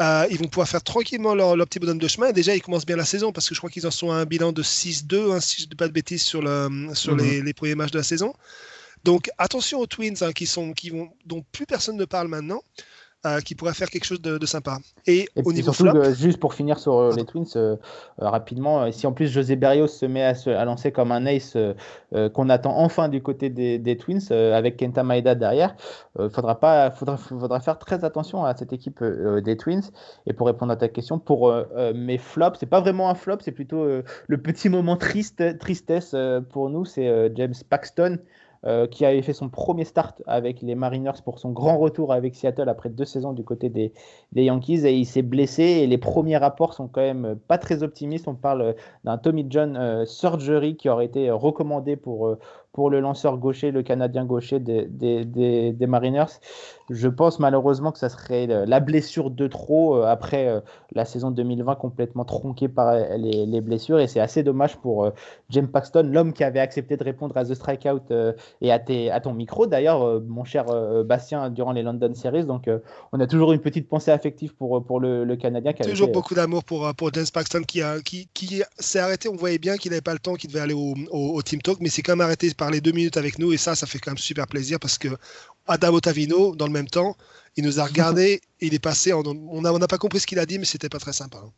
Euh, ils vont pouvoir faire tranquillement leur, petit bonhomme de chemin. Et déjà, ils commencent bien la saison parce que je crois qu'ils en sont à un bilan de 6-2, hein, si je ne dis pas de bêtises, sur, le, sur les, mhm. les, premiers matchs de la saison. Donc attention aux Twins hein, qui sont, qui vont, dont plus personne ne parle maintenant. Euh, qui pourrait faire quelque chose de, sympa. Et, au niveau surtout, euh, juste pour finir sur euh, les Twins, rapidement, si en plus José Berrios se met à, se, à lancer comme un ace qu'on attend enfin du côté des, Twins, avec Kenta Maeda derrière, il faudra, pas, faudra, faudra faire très attention à cette équipe des Twins. Et pour répondre à ta question, pour mes flops, c'est pas vraiment un flop, c'est plutôt le petit moment triste, tristesse pour nous, c'est James Paxton. Euh, qui avait fait son premier start avec les Mariners pour son grand retour avec Seattle après deux saisons du côté des, Yankees et il s'est blessé et les premiers rapports sont quand même pas très optimistes. On parle d'un Tommy John euh, surgery qui aurait été recommandé pour, euh, pour le lanceur gaucher, le Canadien gaucher des, des, des, Mariners. Je pense malheureusement que ça serait la blessure de trop euh, après euh, la saison 2020 complètement tronquée par les, les blessures. Et c'est assez dommage pour euh, James Paxton, l'homme qui avait accepté de répondre à The Strikeout et à, tes, à ton micro, d'ailleurs, mon cher Bastien, durant les London Series. Donc on a toujours une petite pensée affective pour, pour le, le Canadien. Qui toujours beaucoup d'amour pour, pour James Paxton qui, a, qui, qui s'est arrêté. On voyait bien qu'il n'avait pas le temps, qu'il devait aller au, au, Team Talk, mais c'est quand même arrêté par les deux minutes avec nous et ça, ça fait quand même super plaisir parce que Adam Otavino, dans le même temps, il nous a regardé, il est passé, on n'a on pas compris ce qu'il a dit, mais c'était pas très sympa. Hein.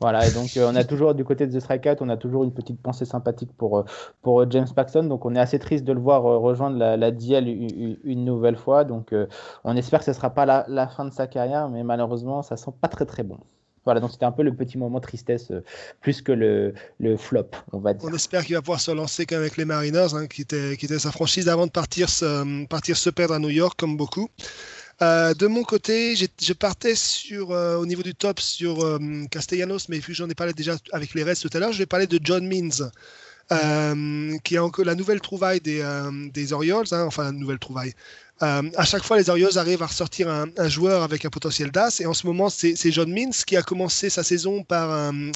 Voilà, et donc euh, on a toujours du côté de The Strikeout, on a toujours une petite pensée sympathique pour, euh, pour euh, James Paxton. Donc on est assez triste de le voir rejoindre la, la DL une, nouvelle fois. Donc on espère que ce ne sera pas la, la, fin de sa carrière, mais malheureusement ça sent pas très très bon. Voilà, donc c'était un peu le petit moment tristesse euh, plus que le, flop, on va dire. On espère qu'il va pouvoir se lancer quand avec les Mariners, hein, qui, était, sa franchise avant de partir se, se perdre à New York, comme beaucoup. Euh, de mon côté, je partais euh, au niveau du top sur Castellanos, mais vu j'en ai parlé déjà avec les restes tout à l'heure, je vais parler de John Means. Qui est encore la nouvelle trouvaille des, des Orioles, hein, enfin la nouvelle trouvaille, euh, à chaque fois, les Orioles arrivent à ressortir un, joueur avec un potentiel d'as. Et en ce moment, c'est John Means qui a commencé sa saison par un,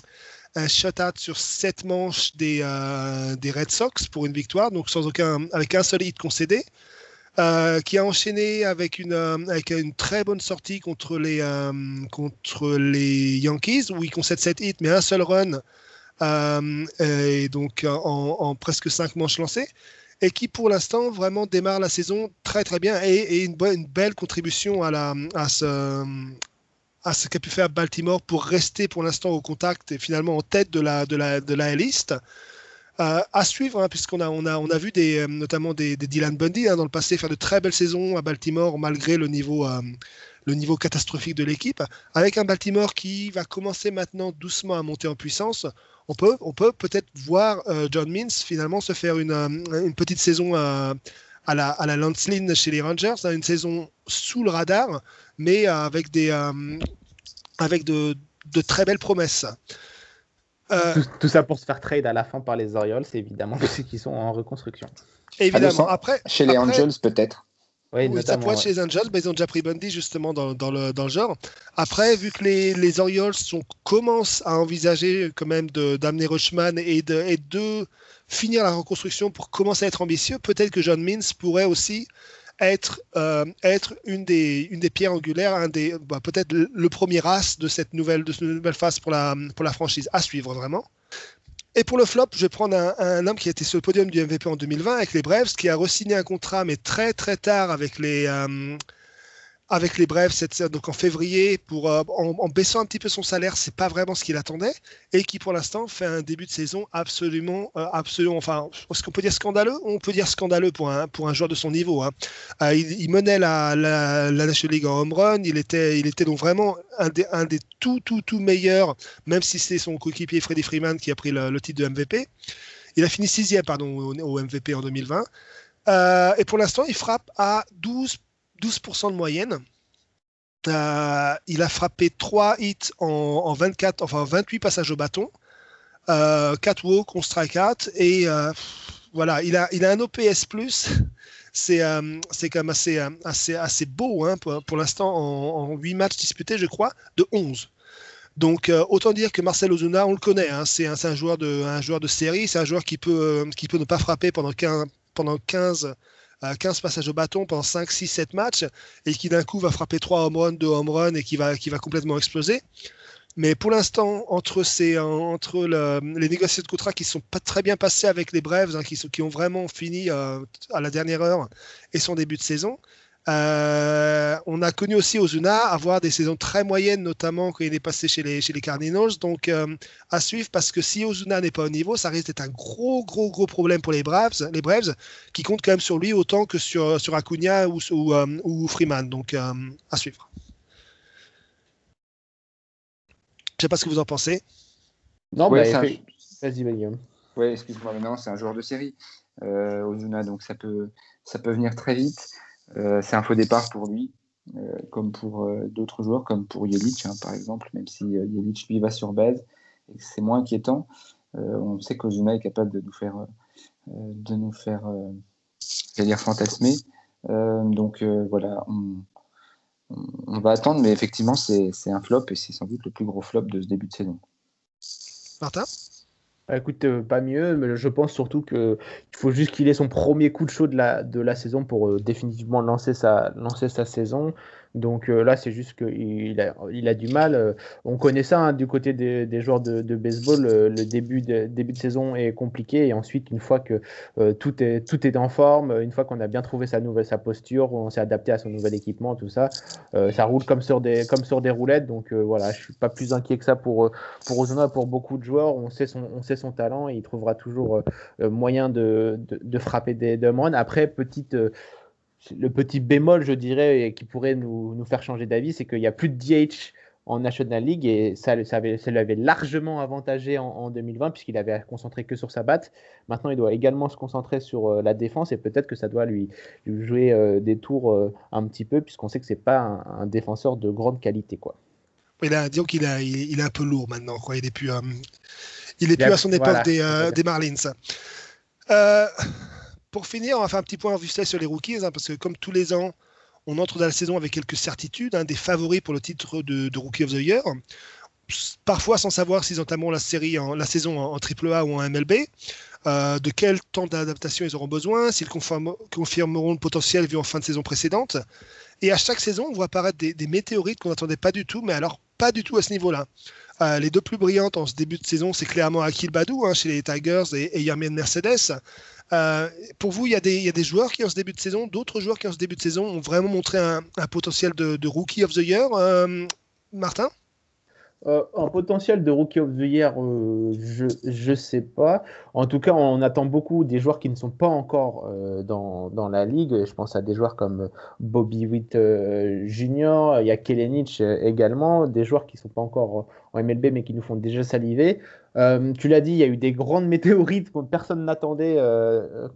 un shutout sur sept manches des, euh, Red Sox pour une victoire, donc sans aucun, avec un seul hit concédé. euh, qui a enchaîné avec une, euh, très bonne sortie contre les, euh, contre les Yankees, où il concède 7 hits, mais un seul run, et donc en, presque 5 manches lancées, et qui pour l'instant vraiment démarre la saison très très bien et, une, belle contribution à, la, à ce, à qu'a pu faire Baltimore pour rester pour l'instant au contact et finalement en tête de la, de la, liste. Euh, à suivre, hein, puisqu'on a, on a, on a vu euh, notamment des, Dylan Bundy hein, dans le passé faire de très belles saisons à Baltimore malgré le niveau, euh, le niveau catastrophique de l'équipe. Avec un Baltimore qui va commencer maintenant doucement à monter en puissance, on peut on peut peut-être voir John Means finalement se faire une, une petite saison à la, à la Lance chez les Rangers, hein, une saison sous le radar, mais avec, des, avec de, de très belles promesses. Euh, tout, ça pour se faire trade à la fin par les Orioles, évidemment, parce qu'ils sont en reconstruction. Évidemment. Après, chez les Angels, peut-être. Oui, ça pourrait être chez les Angels, mais ils ont déjà pris Bundy justement dans, dans, le, dans le, genre. Après, vu que les, les Orioles sont, commencent à envisager quand même d'amener Rushman et de, et de finir la reconstruction pour commencer à être ambitieux, peut-être que John Means pourrait aussi être, euh, être une, des, une des pierres angulaires, un des, bah, peut-être le premier as de cette nouvelle, de cette nouvelle phase pour la, pour la franchise à suivre vraiment. Et pour le flop, je vais prendre un, homme qui a été sur le podium du MVP en 2020 avec les Braves, qui a re-signé un contrat, mais très très tard avec les, euh, avec les Brefs, donc en février, pour, euh, en, baissant un petit peu son salaire, c'est pas vraiment ce qu'il attendait, et qui pour l'instant fait un début de saison absolument, euh, absolument, enfin, est-ce qu'on peut dire scandaleux On peut dire scandaleux pour un, pour un joueur de son niveau. Hein. Euh, il, menait la, la, National League en home run, il était, il était donc vraiment un des, un des tout, tout, tout meilleurs, même si c'est son coéquipier Freddie Freeman qui a pris le, titre de MVP. Il a fini sixième pardon, au, MVP en 2020. et pour l'instant, il frappe à 12 12% de moyenne. Euh, il a frappé 3 hits en, 24, enfin 28 passages au bâton, euh, 4 walks, on strike out, et euh, voilà, il a, un OPS plus. C'est euh, c'est quand même assez, assez, assez beau hein, pour, l'instant en, 8 matchs disputés, je crois, de 11. Donc autant dire que Marcel Ozuna, on le connaît, hein, c'est un, un, joueur de, un joueur de série, c'est un joueur qui peut, qui peut ne pas frapper pendant 15, pendant 15 15 passages au bâton pendant 5, 6, 7 matchs et qui d'un coup va frapper 3 home runs, 2 home runs et qui va, qui va complètement exploser. Mais pour l'instant, entre, ces, entre les négociations de contrat qui ne sont pas très bien passées avec les Braves, hein, qui, qui ont vraiment fini euh, à la dernière heure et son début de saison, euh, on a connu aussi Ozuna avoir des saisons très moyennes, notamment quand il est passé chez les, chez les Cardinals. Donc, euh, à suivre, parce que si Ozuna n'est pas au niveau, ça risque d'être un gros, gros, gros problème pour les Braves, les Braves qui comptent quand même sur lui autant que sur, sur Acuna ou, ou, euh, ou Freeman. Donc, à suivre. Je ne sais pas ce que vous en pensez. Non, mais bah, vas-y, Oui, excuse-moi, mais non, c'est un joueur de série, Ozuna, donc ça peut, ça peut venir très vite. Euh, c'est un faux départ pour lui, euh, comme pour euh, d'autres joueurs, comme pour Yelich, hein, par exemple, même si Yelich lui va sur base et c'est moins inquiétant. on sait qu'Ozuna est capable de nous faire, de nous faire dire fantasmer. donc voilà, on, on, va attendre, mais effectivement, c'est un flop et c'est sans doute le plus gros flop de ce début de saison. Martin? Écoute, euh, pas mieux, mais je pense surtout qu'il faut juste qu'il ait son premier coup de chaud de la, de la saison pour euh, définitivement lancer sa, lancer sa saison. Donc euh, là, c'est juste qu'il a, il a du mal. Euh, on connaît ça hein, du côté des, joueurs de, baseball. Euh, le début de, début de saison est compliqué et ensuite, une fois que tout, est, tout est en forme, une fois qu'on a bien trouvé sa, nouvelle, sa posture, on s'est adapté à son nouvel équipement, tout ça, ça roule comme sur des, comme sur des roulettes. Donc voilà, je suis pas plus inquiet que ça pour, pour Ozuna, pour beaucoup de joueurs. On sait son, on sait son talent et il trouvera toujours moyen de, de, frapper des, des Après, petite le petit bémol, je dirais, qui pourrait nous, nous faire changer d'avis, c'est qu'il n'y a plus de DH en National League et ça, ça, avait, ça l'avait largement avantagé en, 2020 puisqu'il avait concentré que sur sa batte. Maintenant, il doit également se concentrer sur euh, la défense et peut-être que ça doit lui, lui jouer euh, des tours euh, un petit peu puisqu'on sait que c'est pas un, défenseur de grande qualité. Quoi. Là, disons qu'il a, il, est un peu lourd maintenant. Quoi. Il n'est plus, il est plus à son époque des, des, Marlins pour finir, on va faire un petit point vue sur les rookies, hein, parce que comme tous les ans, on entre dans la saison avec quelques certitudes, un des favoris pour le titre de, Rookie of the Year. parfois sans savoir s'ils entameront la série, en, la saison en, AAA ou en MLB. Euh, de quel temps d'adaptation ils auront besoin, s'ils confirmeront le potentiel vu en fin de saison précédente. Et à chaque saison, on voit apparaître des, météorites qu'on n'attendait pas du tout, mais alors pas du tout à ce niveau-là. Euh, les deux plus brillantes en ce début de saison, c'est clairement Akil Badou hein, chez les Tigers et, et Mercedes. Euh, pour vous, il y, a des, joueurs qui en ce début de saison, d'autres joueurs qui en ce début de saison ont vraiment montré un, potentiel de, de, Rookie of the Year. Martin? Euh, un potentiel de Rookie of the Year, euh, je ne sais pas. En tout cas, on attend beaucoup des joueurs qui ne sont pas encore euh, dans, dans, la ligue. Je pense à des joueurs comme Bobby Witt Jr., il y a Kelenic également, des joueurs qui ne sont pas encore en MLB mais qui nous font déjà saliver. tu l'as dit, il y a eu des grandes météorites que personne n'attendait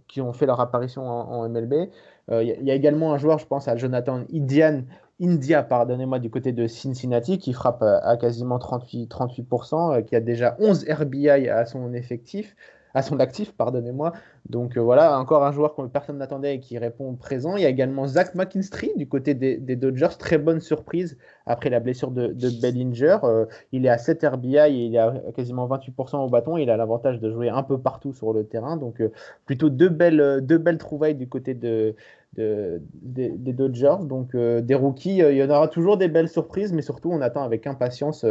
qui ont fait leur apparition en, MLB. Il y, a également un joueur, je pense à Jonathan Idian, India, pardonnez-moi, du côté de Cincinnati, qui frappe à quasiment 38%, 38% euh, qui a déjà 11 RBI à son effectif à son actif, pardonnez-moi. Donc euh, voilà, encore un joueur que personne n'attendait et qui répond présent. Il y a également Zach McKinstry du côté des, Dodgers, très bonne surprise après la blessure de, Bellinger. Euh, il est à 7 RBI et il a quasiment 28% au bâton. Il a l'avantage de jouer un peu partout sur le terrain. Donc plutôt deux belles trouvailles du côté de, des, Dodgers. Donc euh, des rookies, euh, il y en aura toujours des belles surprises, mais surtout on attend avec impatience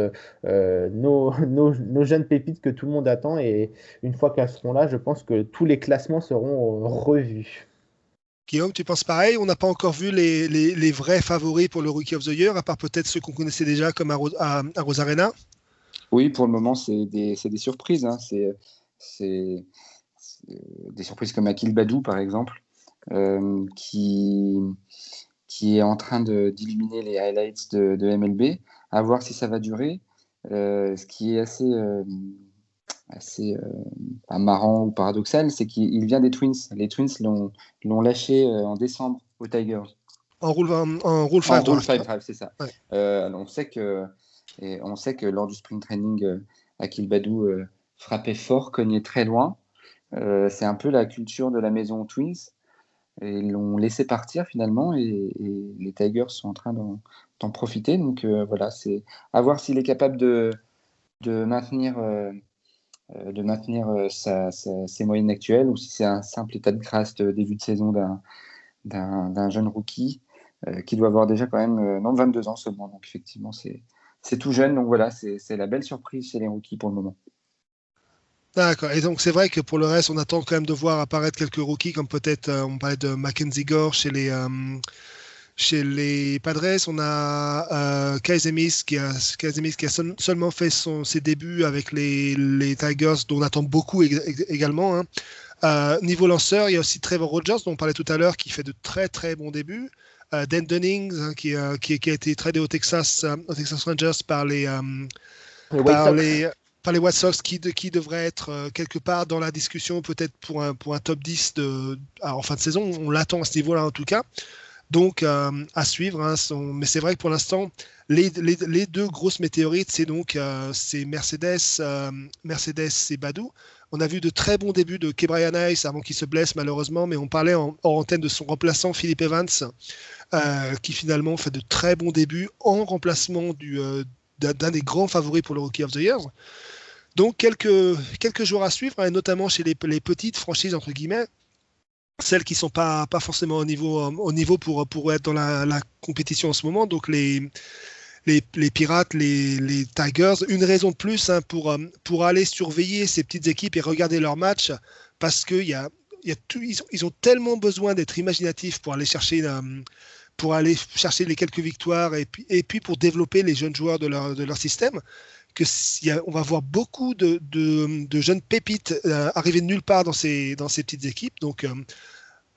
euh, nos, nos, jeunes pépites que tout le monde attend. Et une fois qu'elles seront là, je pense que tous les classements seront revus. Guillaume, tu penses pareil? On n'a pas encore vu les, les, vrais favoris pour le Rookie of the Year, à part peut-être ceux qu'on connaissait déjà comme à, à, Rosarena? Oui, pour le moment, c'est des, des, surprises. Hein. C'est des surprises comme Akil Badou, par exemple. Euh, qui, qui est en train d'illuminer les highlights de, MLB, à voir si ça va durer. Euh, ce qui est assez, euh, assez marrant ou paradoxal, c'est qu'il vient des Twins. Les Twins l'ont lâché en décembre aux Tigers. En rule, en, rule 5 c'est ça. on, sait que, et on sait que lors du spring training, Akil Badou frappait fort, cognait très loin. c'est un peu la culture de la maison Twins. Et l'ont laissé partir finalement et, les Tigers sont en train d'en profiter. Donc euh, voilà, c'est à voir s'il est capable de, de maintenir, euh, euh, de maintenir ses moyennes actuelles ou si c'est un simple état de grâce de début de saison d'un jeune rookie qui doit avoir déjà quand même non, 22 ans seulement. Donc effectivement, c'est tout jeune. Donc voilà, c'est la belle surprise chez les rookies pour le moment. D'accord. Et donc c'est vrai que pour le reste, on attend quand même de voir apparaître quelques rookies, comme peut-être euh, on parlait de Mackenzie Gore chez les euh, chez les Padres. On a euh, qui a qui a seulement fait son, ses débuts avec les, les Tigers, dont on attend beaucoup également. Hein. Euh, niveau lanceur, il y a aussi Trevor Rogers, dont on parlait tout à l'heure, qui fait de très très bons débuts. Dan Dunnings, hein, qui, qui, qui, a été tradé au Texas, au Texas Rangers par les, par les par les White qui, qui devrait être euh, quelque part dans la discussion peut-être pour un, top 10 de, ah, en fin de saison. On l'attend à ce niveau-là en tout cas. Donc euh, à suivre. Hein, mais c'est vrai que pour l'instant, les, deux grosses météorites, c'est donc euh, Mercedes, Mercedes et Badou. On a vu de très bons débuts de Kebrian Ice avant qu'il se blesse malheureusement, mais on parlait en, en antenne de son remplaçant Philippe Evans, qui finalement fait de très bons débuts en remplacement du, d'un des grands favoris pour le Rookie of the Year. Donc quelques, quelques jours à suivre, hein, notamment chez les, petites franchises, entre guillemets, celles qui sont pas, pas forcément au niveau, au niveau pour, pour être dans la, compétition en ce moment, donc les, les, les Pirates, les, les, Tigers, une raison de plus hein, pour, pour aller surveiller ces petites équipes et regarder leurs matchs, parce qu'ils y a, y a ont, tellement besoin d'être imaginatifs pour aller chercher... Euh, pour aller chercher les quelques victoires et puis, et puis pour développer les jeunes joueurs de leur, de leur système que on va voir beaucoup de, de, jeunes pépites euh, arriver de nulle part dans ces, dans ces petites équipes. Donc, euh,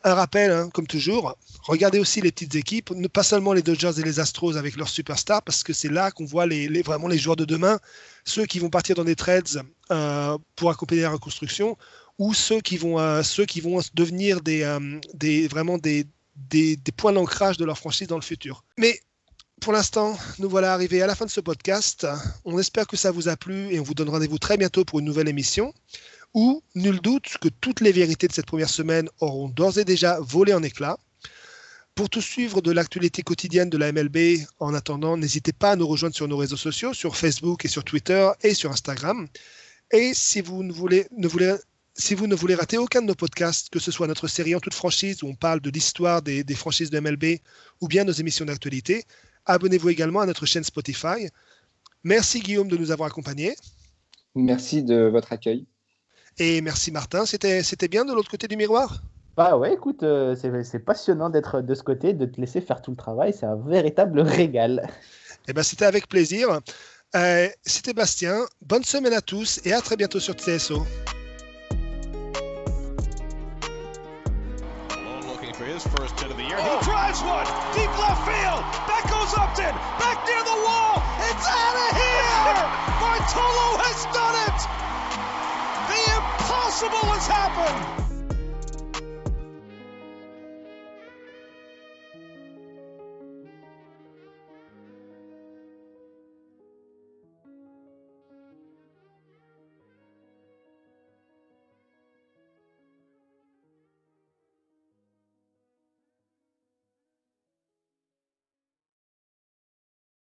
un rappel, hein, comme toujours, regardez aussi les petites équipes, pas seulement les Dodgers et les Astros avec leurs superstars, parce que c'est là qu'on voit les, vraiment les joueurs de demain, ceux qui vont partir dans des trades euh, pour accompagner la reconstruction, ou ceux qui vont, ceux qui vont devenir des, des, vraiment des, des, points d'ancrage de leur franchise dans le futur. Mais pour l'instant, nous voilà arrivés à la fin de ce podcast. On espère que ça vous a plu et on vous donne rendez-vous très bientôt pour une nouvelle émission où, nul doute, que toutes les vérités de cette première semaine auront d'ores et déjà volé en éclats. Pour tout suivre de l'actualité quotidienne de la MLB, en attendant, n'hésitez pas à nous rejoindre sur nos réseaux sociaux, sur Facebook et sur Twitter et sur Instagram. Et si vous ne voulez, ne voulez, si vous ne voulez rater aucun de nos podcasts, que ce soit notre série en toute franchise où on parle de l'histoire des, des franchises de MLB ou bien nos émissions d'actualité, abonnez-vous également à notre chaîne Spotify. Merci Guillaume de nous avoir accompagnés. Merci de votre accueil. Et merci Martin, c'était bien de l'autre côté du miroir? Bah ouais, écoute, euh, c'est passionnant d'être de ce côté, de te laisser faire tout le travail. C'est un véritable régal. Eh ben, c'était avec plaisir. Euh, c'était Bastien. Bonne semaine à tous et à très bientôt sur TSO. First hit of the year. Oh. He drives one deep left field. Back goes Upton. Back near the wall. It's out of here. Bartolo has done it. The impossible has happened.